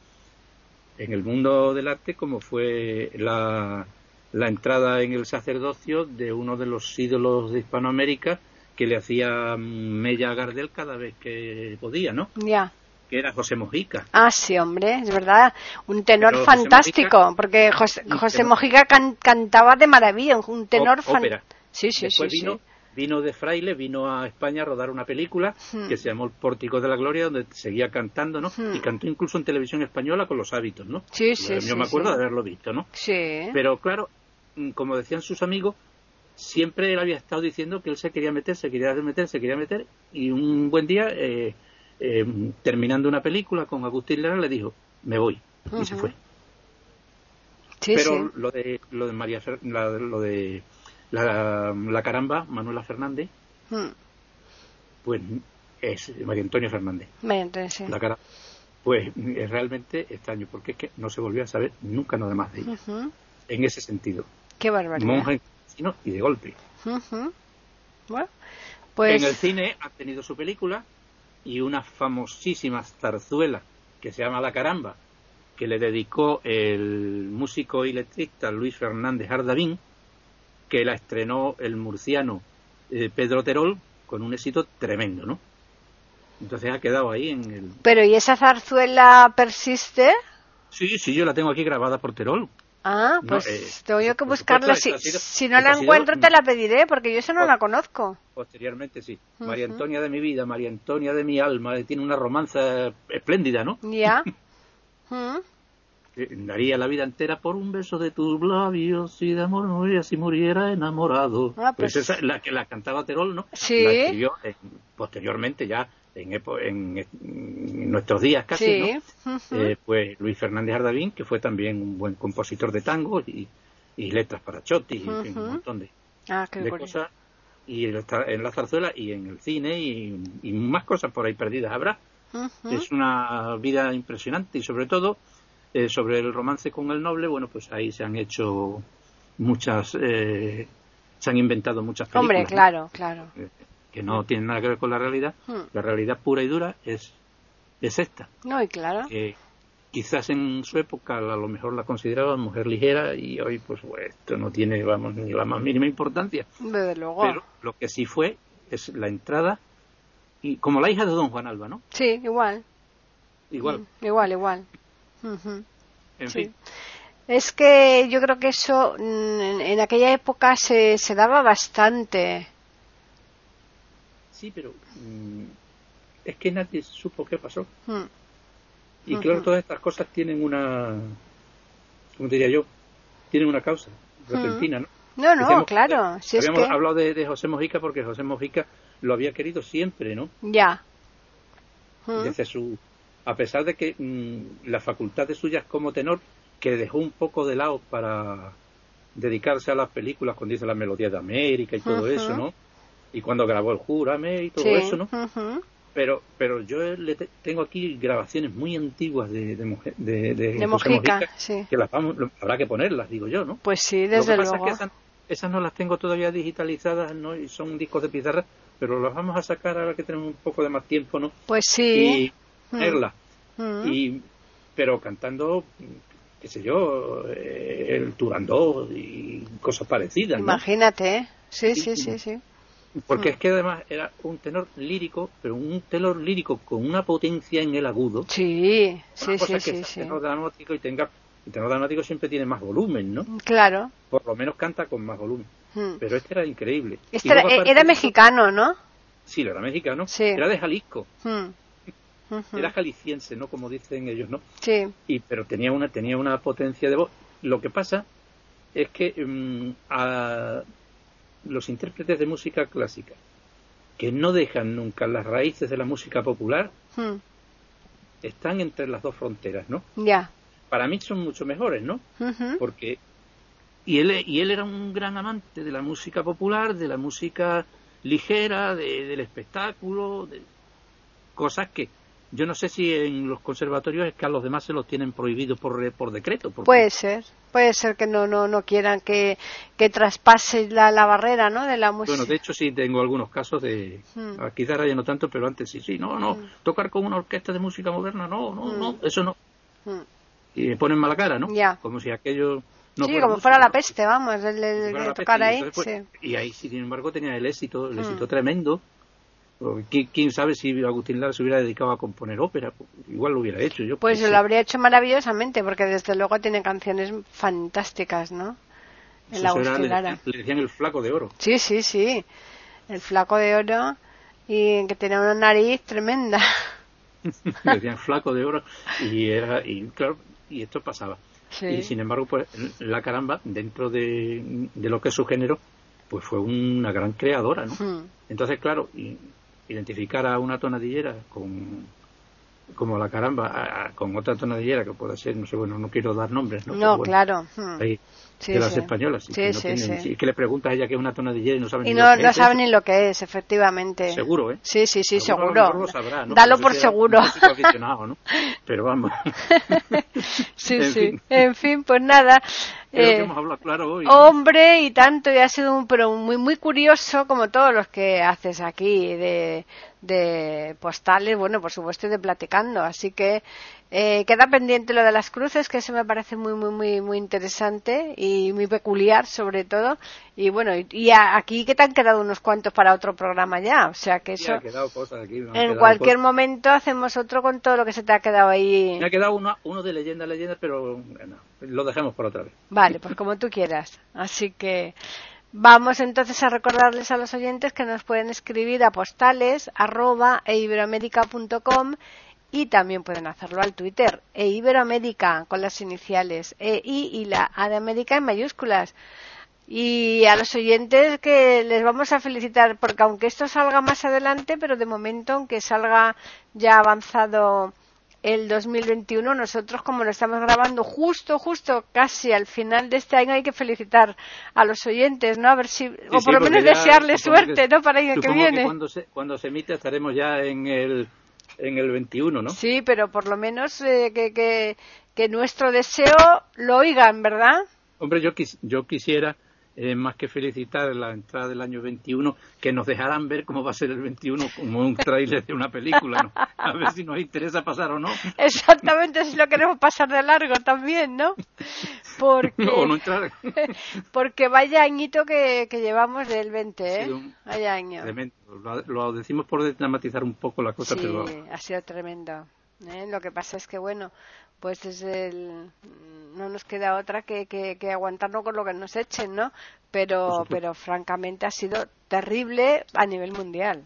[SPEAKER 2] en el mundo del arte, como fue la, la entrada en el sacerdocio de uno de los ídolos de Hispanoamérica, que le hacía Mella Gardel cada vez que podía, ¿no?
[SPEAKER 1] Ya.
[SPEAKER 2] Que era José Mojica.
[SPEAKER 1] Ah, sí, hombre, es verdad. Un tenor fantástico, porque José, José Mojica cantaba de maravilla, un tenor fantástico. Sí, sí,
[SPEAKER 2] sí,
[SPEAKER 1] vino,
[SPEAKER 2] vino de fraile, vino a España a rodar una película hmm. que se llamó El Pórtico de la Gloria, donde seguía cantando, ¿no? Hmm. Y cantó incluso en televisión española con los hábitos, ¿no?
[SPEAKER 1] Sí, sí,
[SPEAKER 2] Yo me acuerdo de haberlo visto, ¿no?
[SPEAKER 1] Sí.
[SPEAKER 2] Pero claro, mm, como decían sus amigos, siempre él había estado diciendo que él se quería meter, se quería meter, se quería meter, y un buen día, eh, eh, terminando una película con Agustín Lara, le dijo, me voy, y se fue. Pero lo de lo de María lo de la, caramba, Manuela Fernández, hmm. pues es María Antonia Fernández.
[SPEAKER 1] María
[SPEAKER 2] La cara, pues es realmente extraño, porque es que no se volvió a saber nunca nada más de ella. En ese sentido.
[SPEAKER 1] Qué barbaridad
[SPEAKER 2] y de golpe.
[SPEAKER 1] pues...
[SPEAKER 2] En el cine ha tenido su película y una famosísima zarzuela que se llama La Caramba, que le dedicó el músico y letrista Luis Fernández Ardavín, que la estrenó el murciano eh, Pedro Terol con un éxito tremendo, ¿no? Entonces ha quedado ahí en el...
[SPEAKER 1] Pero ¿y esa zarzuela persiste?
[SPEAKER 2] Sí, sí, yo la tengo aquí grabada por Terol.
[SPEAKER 1] Ah, pues eh, tengo que buscarla. Si, no la encuentro, te la pediré, porque yo eso no la conozco.
[SPEAKER 2] Posteriormente, sí. María Antonia de mi vida, María Antonia de mi alma, eh, tiene una romanza espléndida, ¿no?
[SPEAKER 1] Ya. <laughs>
[SPEAKER 2] Eh, daría la vida entera por un beso de tus labios y de amor moriría si muriera enamorado. Ah, pues, pues... esa la que la cantaba Terol, ¿no?
[SPEAKER 1] Sí.
[SPEAKER 2] La escribió posteriormente ya en, en, nuestros días casi, eh, pues Luis Fernández Ardavín, que fue también un buen compositor de tango y, letras para Chotti, y un montón de,
[SPEAKER 1] ah,
[SPEAKER 2] cosas, y en la zarzuela y en el cine y, más cosas por ahí perdidas habrá. Es una vida impresionante y sobre todo eh, sobre el romance con el noble, bueno, pues ahí se han hecho muchas, eh, se han inventado muchas películas.
[SPEAKER 1] Hombre, claro, claro
[SPEAKER 2] que no tiene nada que ver con la realidad, hmm. la realidad pura y dura es, es esta.
[SPEAKER 1] No, y claro.
[SPEAKER 2] Que quizás en su época a lo mejor la consideraban mujer ligera y hoy pues, esto no tiene vamos ni la más mínima importancia.
[SPEAKER 1] Desde luego.
[SPEAKER 2] Pero lo que sí fue es la entrada y como la hija de Don Juan Alba, ¿no?
[SPEAKER 1] Sí, igual.
[SPEAKER 2] Igual.
[SPEAKER 1] Mm, igual, igual. En fin. Es que yo creo que eso mm, en, aquella época se, se daba bastante
[SPEAKER 2] sí, pero mm, es que nadie supo qué pasó. Hmm. Y claro, todas estas cosas tienen una, ¿cómo diría yo? Tienen una causa repentina, ¿no?
[SPEAKER 1] No, no, claro.
[SPEAKER 2] Si habíamos hablado de, José Mojica porque José Mojica lo había querido siempre, ¿no?
[SPEAKER 1] Ya.
[SPEAKER 2] Desde su, a pesar de que mm, las facultades suyas como tenor, que dejó un poco de lado para dedicarse a las películas cuando dice la melodía de América y todo eso, ¿no? Y cuando grabó el Júrame y todo eso, ¿no? Pero pero yo le tengo aquí grabaciones muy antiguas de de, mujer, de,
[SPEAKER 1] de, Mojica, sí.
[SPEAKER 2] que las vamos, habrá que ponerlas, digo yo, ¿no?
[SPEAKER 1] Pues sí, desde
[SPEAKER 2] Lo
[SPEAKER 1] que
[SPEAKER 2] luego. Pasa es que esas, no las tengo todavía digitalizadas, ¿no? Y son discos de pizarra, pero las vamos a sacar ahora que tenemos un poco de más tiempo, ¿no?
[SPEAKER 1] Pues sí.
[SPEAKER 2] Y ponerlas. Y, pero cantando qué sé yo, eh, el Turandot y cosas parecidas. ¿no?
[SPEAKER 1] Imagínate, ¿eh? sí, sí, sí, sí.
[SPEAKER 2] Porque es que además era un tenor lírico, pero un tenor lírico con una potencia en el agudo.
[SPEAKER 1] Sí, sí, sí, sí,
[SPEAKER 2] que sí. tenor dramático y tenga el tenor dramático siempre tiene más volumen, ¿no?
[SPEAKER 1] Claro.
[SPEAKER 2] Por lo menos canta con más volumen. Hmm. Pero este era increíble.
[SPEAKER 1] Este era, mexicano, ¿no?
[SPEAKER 2] Sí, era mexicano. Sí. Era de Jalisco. Hmm. <laughs> Era jalisciense, ¿no? Como dicen ellos, ¿no?
[SPEAKER 1] Sí.
[SPEAKER 2] Y, pero tenía una, tenía una potencia de voz. Lo que pasa es que mm, a los intérpretes de música clásica que no dejan nunca las raíces de la música popular hmm. están entre las dos fronteras, ¿no?
[SPEAKER 1] Ya.
[SPEAKER 2] Para mí son mucho mejores, ¿no? Porque y él y él era un gran amante de la música popular, de la música ligera, del espectáculo, de cosas que yo no sé si en los conservatorios es que a los demás se los tienen prohibido por, por decreto.
[SPEAKER 1] Puede ser, puede ser que no no no quieran que, que traspase la, la barrera ¿no? de la música.
[SPEAKER 2] Bueno, de hecho sí tengo algunos casos de, hmm. quizás ya no tanto, pero antes sí, sí, no, no, hmm. tocar con una orquesta de música moderna, no, no, no, hmm. eso no. Y me ponen mala cara, ¿no? Como si aquello...
[SPEAKER 1] No sí, como fuera la peste, vamos, el, tocar ahí. sí.
[SPEAKER 2] Y ahí, sin embargo, tenía el éxito, el éxito tremendo ¿Quién sabe si Agustín Lara se hubiera dedicado a componer ópera? Igual lo hubiera hecho. Yo
[SPEAKER 1] pues lo habría hecho maravillosamente, porque desde luego tiene canciones fantásticas, ¿no?
[SPEAKER 2] El Agustín Lara. Le, decían el flaco de oro.
[SPEAKER 1] Sí, sí, sí. El flaco de oro y que tenía una nariz tremenda. <laughs>
[SPEAKER 2] le decían flaco de oro y era y claro y esto pasaba. Y sin embargo, pues la caramba dentro de, lo que es su género, pues fue una gran creadora, ¿no? Hmm. Entonces, claro, y identificar a una tonadillera con como la caramba con otra tonadillera que pueda ser no sé bueno no quiero dar nombres no,
[SPEAKER 1] no claro hmm.
[SPEAKER 2] De las españolas sí, que, sí, que le pregunta a ella que es una tonadillera y no sabe
[SPEAKER 1] y
[SPEAKER 2] ni
[SPEAKER 1] no,
[SPEAKER 2] lo que
[SPEAKER 1] no sabe ni lo que es efectivamente.
[SPEAKER 2] Seguro eh
[SPEAKER 1] sí sí sí seguro, dalo por seguro.
[SPEAKER 2] ¿no? pero vamos. <laughs>
[SPEAKER 1] Sí sí. en fin pues nada
[SPEAKER 2] eh, hemos hablado claro hoy.
[SPEAKER 1] Hombre, y tanto, y ha sido un, pero muy, muy curioso, como todos los que haces aquí, de, de postales, bueno, por supuesto, y de platicando. Así que eh, queda pendiente lo de las cruces, que eso me parece muy, muy, muy, muy interesante y muy peculiar, sobre todo. Y bueno, y, aquí que te han quedado unos cuantos para otro programa ya, o sea que eso. en cualquier momento hacemos otro con todo lo que se te ha quedado ahí.
[SPEAKER 2] Me ha quedado uno, uno de leyenda, leyenda, pero lo dejemos por otra vez.
[SPEAKER 1] Vale, pues como tú quieras. Así que. Vamos entonces a recordarles a los oyentes que nos pueden escribir a postales arroba y también pueden hacerlo al Twitter e Iberoamérica con las iniciales EI y la A de América en mayúsculas. Y a los oyentes que les vamos a felicitar porque aunque esto salga más adelante, pero de momento aunque salga ya avanzado el 2021. Nosotros, como lo estamos grabando justo, justo, casi al final de este año, hay que felicitar a los oyentes, ¿no? A ver si, o por lo menos desearles suerte, ¿no? Para el año que viene.
[SPEAKER 2] cuando, se, cuando se emite estaremos ya en el, en el 21, ¿no?
[SPEAKER 1] Sí, pero por lo menos eh, que, que, que nuestro deseo lo oigan, ¿verdad?
[SPEAKER 2] Hombre, yo, yo quisiera eh, más que felicitar la entrada del año 21, que nos dejarán ver cómo va a ser el 21 como un tráiler de una película, ¿no? A ver si nos interesa pasar o no.
[SPEAKER 1] Exactamente, si lo queremos pasar de largo también, ¿no? Porque, <laughs>
[SPEAKER 2] no entrar. <laughs>
[SPEAKER 1] porque vaya añito que, que llevamos del 20, ¿eh? vaya año.
[SPEAKER 2] Lo, decimos por dramatizar un poco la cosa,
[SPEAKER 1] sí, ha sido tremendo. ¿eh? Lo que pasa es que, bueno, pues es el, no nos queda otra que, que, aguantarnos con lo que nos echen, ¿no? Pero, pero francamente ha sido terrible a nivel mundial.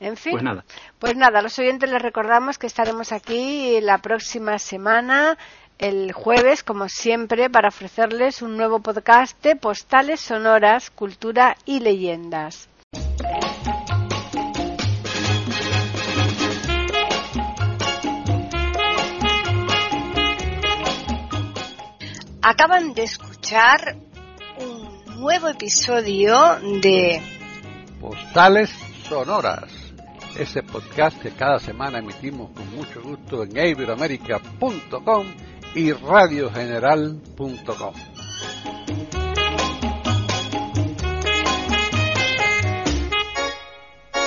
[SPEAKER 1] En fin,
[SPEAKER 2] pues nada.
[SPEAKER 1] pues nada, los oyentes les recordamos que estaremos aquí la próxima semana, el jueves, como siempre, para ofrecerles un nuevo podcast de postales sonoras, cultura y leyendas. Acaban de escuchar un nuevo episodio de
[SPEAKER 3] Postales Sonoras, ese podcast que cada semana emitimos con mucho gusto en iberoamerica.com y radiogeneral.com.